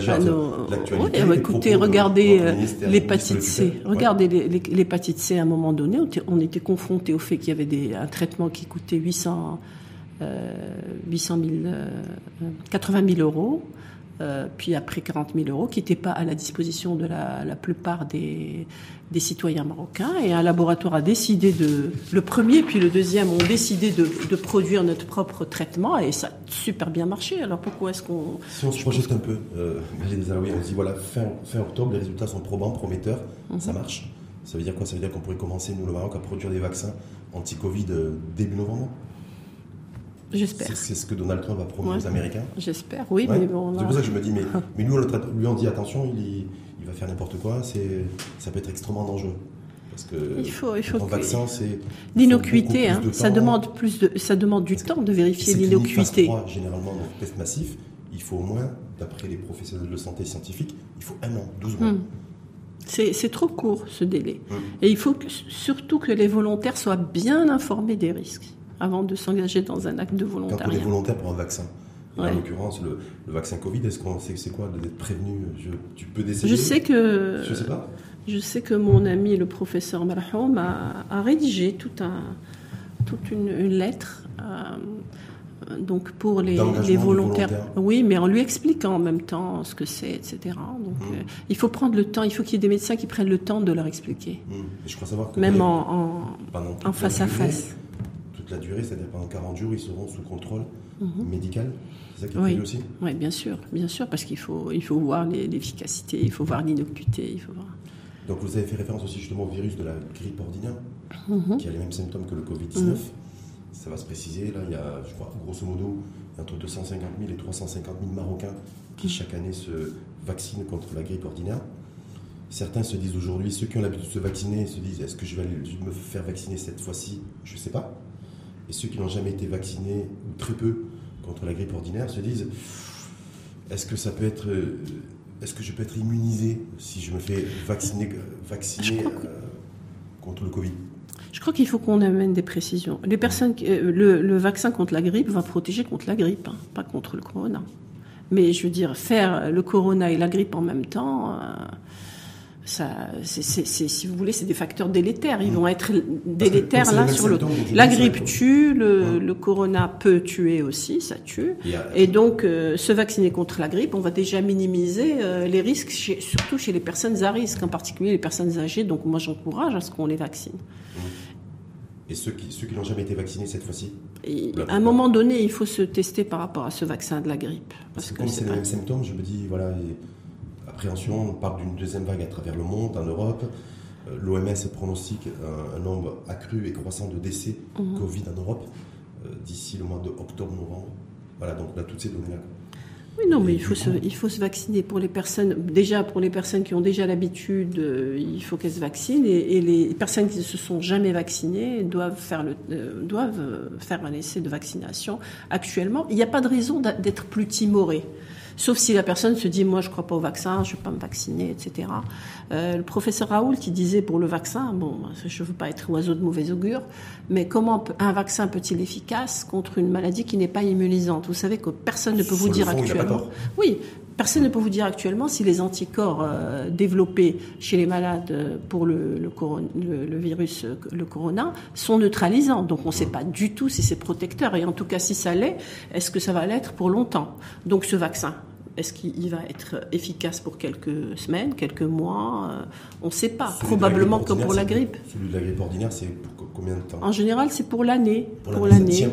À nos... Oui, écoutez, regardez euh, l'hépatite C. Regardez l'hépatite C. À un moment donné, on était confronté au fait qu'il y avait des, un traitement qui coûtait 800, euh, 800 000, euh, 80 000 euros. Euh, puis après 40 000 euros, qui n'étaient pas à la disposition de la, la plupart des, des, citoyens marocains. Et un laboratoire a décidé de, le premier puis le deuxième ont décidé de, de produire notre propre traitement et ça a super bien marché. Alors pourquoi est-ce qu'on... Si on se projette un peu, euh, on se dit voilà, fin, fin, octobre, les résultats sont probants, prometteurs, mhm. ça marche. Ça veut dire quoi? Ça veut dire qu'on pourrait commencer, nous, le Maroc, à produire des vaccins anti-Covid euh, début novembre? J'espère. C'est ce que Donald Trump va promettre aux Américains J'espère, oui. Mais bon, C'est pour ça que je me dis, mais, mais nous, on lui, on dit attention, il, il va faire n'importe quoi, ça peut être extrêmement dangereux. Parce que il faut, il faut vaccin, c'est l'innocuité. Hein, ça demande plus de, ça demande du temps de vérifier l'innocuité. Généralement, dans le test massif, il faut au moins, d'après les professionnels de santé scientifique, il faut un an, 12 mois. Hmm. C'est trop court ce délai. Hmm. Et il faut surtout que les volontaires soient bien informés des risques avant de s'engager dans un acte de volontariat. Quand on est volontaire pour un vaccin, en l'occurrence le, vaccin Covid, est-ce qu'on sait c'est quoi d'être prévenu? Tu peux décider? Je sais que. Je sais pas. Je sais que mon ami le professeur Marhoum a, rédigé tout un, toute une, lettre. Euh, donc pour les, les volontaires. Oui, mais en lui expliquant en même temps ce que c'est, etc. Donc mmh. euh, il faut prendre le temps, il faut qu'il y ait des médecins qui prennent le temps de leur expliquer. Mmh. je crois savoir que Même en, en, face à face la durée, c'est-à-dire pendant 40 jours, ils seront sous contrôle mhm. médical C'est ça qui est oui. aussi Oui, bien sûr, bien sûr, parce qu'il faut, il faut voir l'efficacité, il faut voir l'innocuité, il faut voir... Donc vous avez fait référence aussi justement au virus de la grippe ordinaire, mhm. qui a les mêmes symptômes que le Covid-19. Mhm. Ça va se préciser, là, il y a, je crois, grosso modo, entre 250 000 et 350 000 Marocains qui chaque année se vaccinent contre la grippe ordinaire. Certains se disent aujourd'hui, ceux qui ont l'habitude de se vacciner se disent est-ce que je vais me faire vacciner cette fois-ci? Je ne sais pas. Et ceux qui n'ont jamais été vaccinés, ou très peu, contre la grippe ordinaire, se disent est-ce que ça peut être. Euh, est-ce que je peux être immunisé si je me fais vacciner, vacciner euh, contre le Covid? Je crois qu'il faut qu'on amène des précisions. Les personnes, euh, le, vaccin contre la grippe va protéger contre la grippe, hein, pas contre le corona. Mais je veux dire, faire le corona et la grippe en même temps, ça, si vous voulez, c'est des facteurs délétères. Ils vont être délétères l'un sur l'autre. La grippe tue, le, corona peut tuer aussi, ça tue. Et donc, euh, se vacciner contre la grippe, on va déjà minimiser euh, les risques, surtout chez les personnes à risque, en particulier les personnes âgées. Donc, moi, j'encourage à ce qu'on les vaccine. Mmh. Et ceux qui, ceux qui n'ont jamais été vaccinés cette fois-ci À un moment donné, il faut se tester par rapport à ce vaccin de la grippe. Parce, que, comme c'est les mêmes symptômes, je me dis, voilà, appréhension, on parle d'une deuxième vague à travers le monde, en Europe. L'OMS pronostique un, nombre accru et croissant de décès mmh. Covid en Europe d'ici le mois de octobre-novembre. Voilà, donc on a toutes ces données-là. Oui, non, mais il faut, se, il faut se vacciner pour les personnes. Déjà, pour les personnes qui ont déjà l'habitude, euh, il faut qu'elles se vaccinent. Et, les personnes qui ne se sont jamais vaccinées doivent faire, le, euh, doivent euh, faire un essai de vaccination. Actuellement, il n'y a pas de raison d'être plus timoré. Sauf si la personne se dit, moi, je ne crois pas au vaccin, je ne vais pas me vacciner, etc. Euh, le professeur Raoul qui disait pour le vaccin, bon, je ne veux pas être oiseau de mauvais augure, mais comment un vaccin peut-il être efficace contre une maladie qui n'est pas immunisante? Vous savez que personne ne peut vous dire actuellement. Oui, Personne ne peut vous dire actuellement si les anticorps euh, développés chez les malades euh, pour le, virus, le corona, sont neutralisants. Donc on ne sait pas du tout si c'est protecteur. Et en tout cas, si ça l'est, est-ce que ça va l'être pour longtemps? Donc ce vaccin, est-ce qu'il va être efficace pour quelques semaines, quelques mois euh, On ne sait pas. Probablement comme pour la grippe. Celui de la grippe ordinaire, c'est pour combien de temps? En général, c'est pour l'année. Pour, l'année,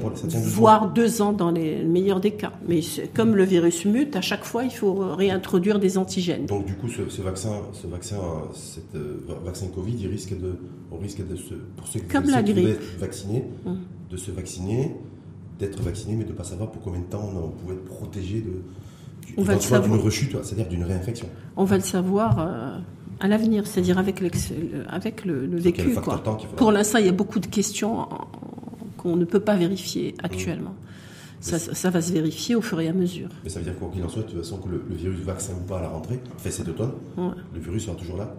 voire deux ans dans les meilleurs des cas. Mais comme le virus mute, à chaque fois, il faut réintroduire des antigènes. Donc du coup, ce, vaccin, ce vaccin, cet, euh, vaccin Covid, il risque de, on risque de se, pour ceux, comme la grippe. être vaccinés, hum. de se vacciner, d'être vacciné, mais de ne pas savoir pour combien de temps on pouvait être protégé de on va le savoir. d'une rechute, c'est-à-dire d'une réinfection. On va le savoir euh, à l'avenir, c'est-à-dire avec, avec le, vécu. Pour l'instant, il y a beaucoup de questions qu'on ne peut pas vérifier actuellement. Ça, va se vérifier au fur et à mesure. Mais ça veut dire quoi qu'il en soit, de toute façon, que le, virus vaccin ou pas à la rentrée, fait cet automne, le virus sera toujours là.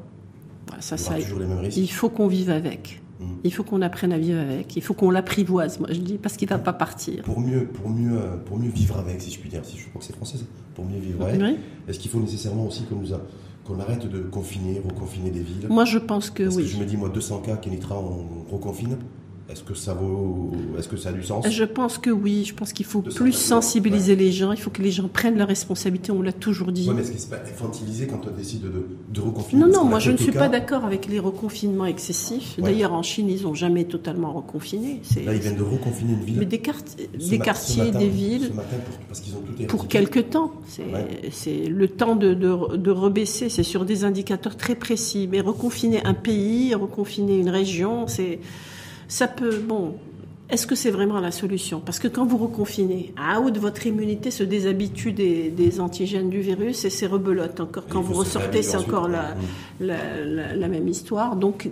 ça, il, toujours les mêmes risques. il faut qu'on vive avec. Il faut qu'on apprenne à vivre avec. Il faut qu'on l'apprivoise, moi je dis, parce qu'il ne va pas partir. Pour mieux, pour, mieux, euh, pour mieux vivre avec, si je puis dire, si je crois que c'est français, pour mieux vivre avec, est-ce qu'il faut nécessairement aussi qu'on nous a qu'on arrête de confiner, reconfiner des villes? Moi, je pense que oui. Que je me dis, moi, 200 cas, Kenitra, on reconfine. Est-ce que ça vaut, est-ce que ça a du sens? Je pense que oui. Je pense qu'il faut plus sensibiliser les gens. Il faut que les gens prennent leurs responsabilités. On l'a toujours dit. Oui, mais est-ce que c'est pas infantilisé quand on décide de, de reconfiner? Non, non. Moi, je ne suis pas d'accord avec les reconfinements excessifs. D'ailleurs, en Chine, ils n'ont jamais totalement reconfiné. Là, ils viennent de reconfiner une ville. Mais des, des quartiers, des villes. Ce matin, pour, parce qu'ils ont tout Pour quelque temps. C'est le temps de, de, de rebaisser. C'est sur des indicateurs très précis. Mais reconfiner un pays, reconfiner une région, c'est ça peut, bon, est-ce que c'est vraiment la solution? Parce que quand vous reconfinez, à haut de votre immunité se déshabitue des, antigènes du virus et c'est rebelote. Encore quand vous ressortez, c'est encore la, la, même histoire. Donc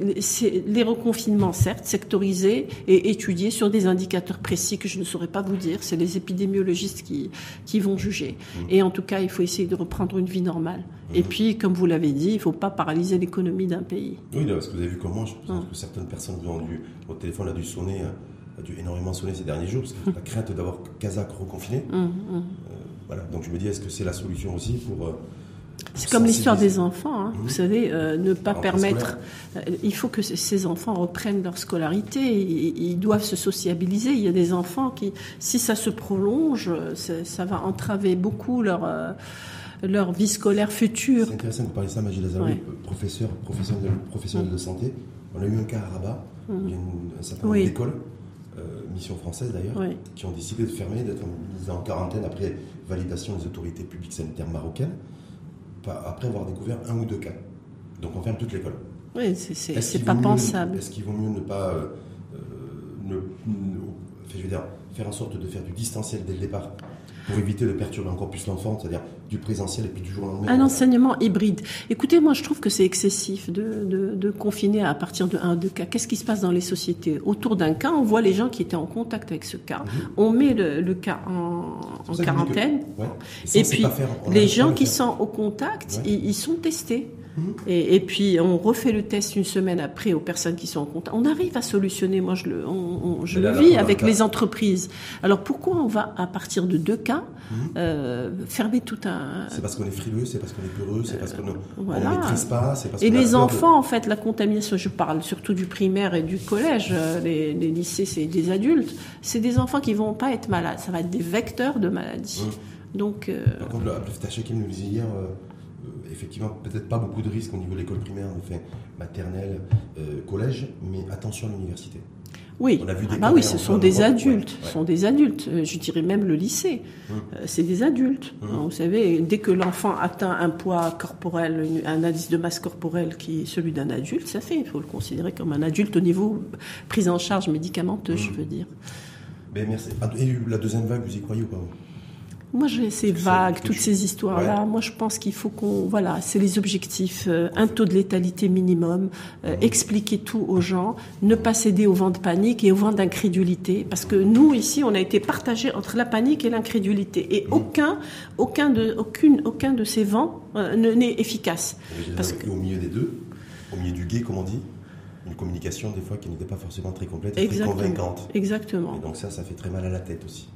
les reconfinements, certes, sectorisés et étudiés sur des indicateurs précis que je ne saurais pas vous dire. C'est les épidémiologistes qui, qui vont juger. Mmh. Et en tout cas, il faut essayer de reprendre une vie normale. Mmh. Et puis, comme vous l'avez dit, il ne faut pas paralyser l'économie d'un pays. Oui, parce que vous avez vu comment, je pense mmh. que certaines personnes ont dû, au téléphone a dû sonner hein a dû énormément sonner ces derniers jours, parce que la crainte d'avoir Kazakh reconfiné. Mmh, mmh. Euh, voilà. Donc je me dis, est-ce que c'est la solution aussi pour. Euh, c'est comme l'histoire des enfants, hein. vous mmh. savez, euh, ne pas permettre. il faut que ces enfants reprennent leur scolarité, ils, doivent se sociabiliser. Il y a des enfants qui, si ça se prolonge, ça, va entraver beaucoup leur, leur vie scolaire future. C'est intéressant que vous parliez ça, Magie Lazaroui, professeur, professeur de, professionnel de santé. On a eu un cas à Rabat, il y a un certain nombre d'écoles mission française d'ailleurs, qui ont décidé de fermer, d'être mis en quarantaine après validation des autorités publiques sanitaires marocaines, après avoir découvert un ou deux cas. Donc on ferme toute l'école. Oui, c'est pas pensable. Est-ce qu'il vaut mieux ne pas euh, euh, je veux dire, faire en sorte de faire du distanciel dès le départ pour éviter de perturber encore plus l'enfant, c'est-à-dire du présentiel et puis du jour au lendemain. Un enseignement hybride. Écoutez, moi je trouve que c'est excessif de, de, confiner à partir de un ou deux cas. Qu'est-ce qui se passe dans les sociétés? Autour d'un cas, on voit les gens qui étaient en contact avec ce cas. Mhm. On met le, cas en, quarantaine. Et, puis les gens qui sont au contact, ils sont testés. Et, puis on refait le test une semaine après aux personnes qui sont en contact. On arrive à solutionner. Moi, je le, je le vis avec les entreprises. Alors pourquoi on va à partir de deux cas mhm. euh, fermer tout un C'est parce qu'on est frileux, c'est parce qu'on est peureux, c'est parce qu'on ne maîtrise pas. Parce et les enfants, en fait, la contamination. Je parle surtout du primaire et du collège. Euh, les, lycées, c'est des adultes. C'est des enfants qui vont pas être malades. Ça va être des vecteurs de maladies. Mhm. Donc. Euh... Par contre, le, nous disait hier. Euh, effectivement, peut-être pas beaucoup de risques au niveau de l'école primaire, enfin, maternelle, euh, collège, mais attention à l'université. Oui, on a vu des ah bah oui, ce sont des adultes, sont des adultes. Je dirais même le lycée, hum. euh, c'est des adultes. Hum. Vous savez, dès que l'enfant atteint un poids corporel, un indice de masse corporelle qui est celui d'un adulte, ça fait. Il faut le considérer comme un adulte au niveau prise en charge médicamenteuse, je hum. veux dire. Mais merci. Ah, et la deuxième vague, vous y croyez ou pas moi, j'ai ces vagues, toutes ces histoires-là. Moi, je pense qu'il faut qu'on, voilà, c'est les objectifs. Euh, un taux de létalité minimum, euh, expliquer tout aux gens, ne pas céder au vent de panique et au vent d'incrédulité, parce que nous ici, on a été partagés entre la panique et l'incrédulité, et mmh. aucun, aucun de, aucune, aucun de ces vents euh, n'est efficace. Parce que... Au milieu des deux, au milieu du guet, comme on dit une communication des fois qui n'était pas forcément très complète et très convaincante. Exactement. Et donc ça, ça fait très mal à la tête aussi.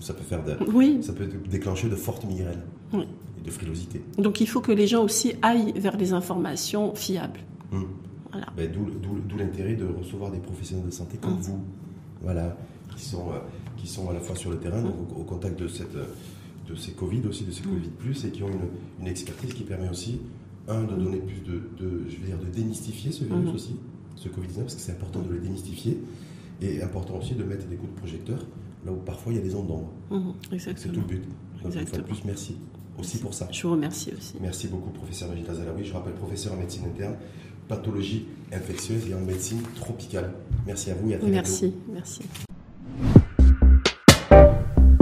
Ça peut faire de, oui. ça peut déclencher de fortes migraines et de frilosité. Donc il faut que les gens aussi aillent vers des informations fiables. Hum. Voilà. Ben, d'où l'intérêt de recevoir des professionnels de santé comme hum. vous, voilà, qui sont, euh, qui sont à la fois sur le terrain, au, contact de, cette, de ces Covid aussi, de ces. Covid plus, et qui ont une, une, expertise qui permet aussi, un, de donner plus de, de, je veux dire, de démystifier ce virus aussi, ce Covid-19, parce que c'est important de le démystifier, et important aussi de mettre des coups de projecteur là où parfois il y a des zones mhm, d'ombre. C'est tout le but. Donc, plus, merci aussi pour ça. Je vous remercie aussi. Merci beaucoup, professeur Magita Zalaoui. Je rappelle, professeur en médecine interne, pathologie infectieuse et en médecine tropicale. Merci à vous et à très. Merci, merci.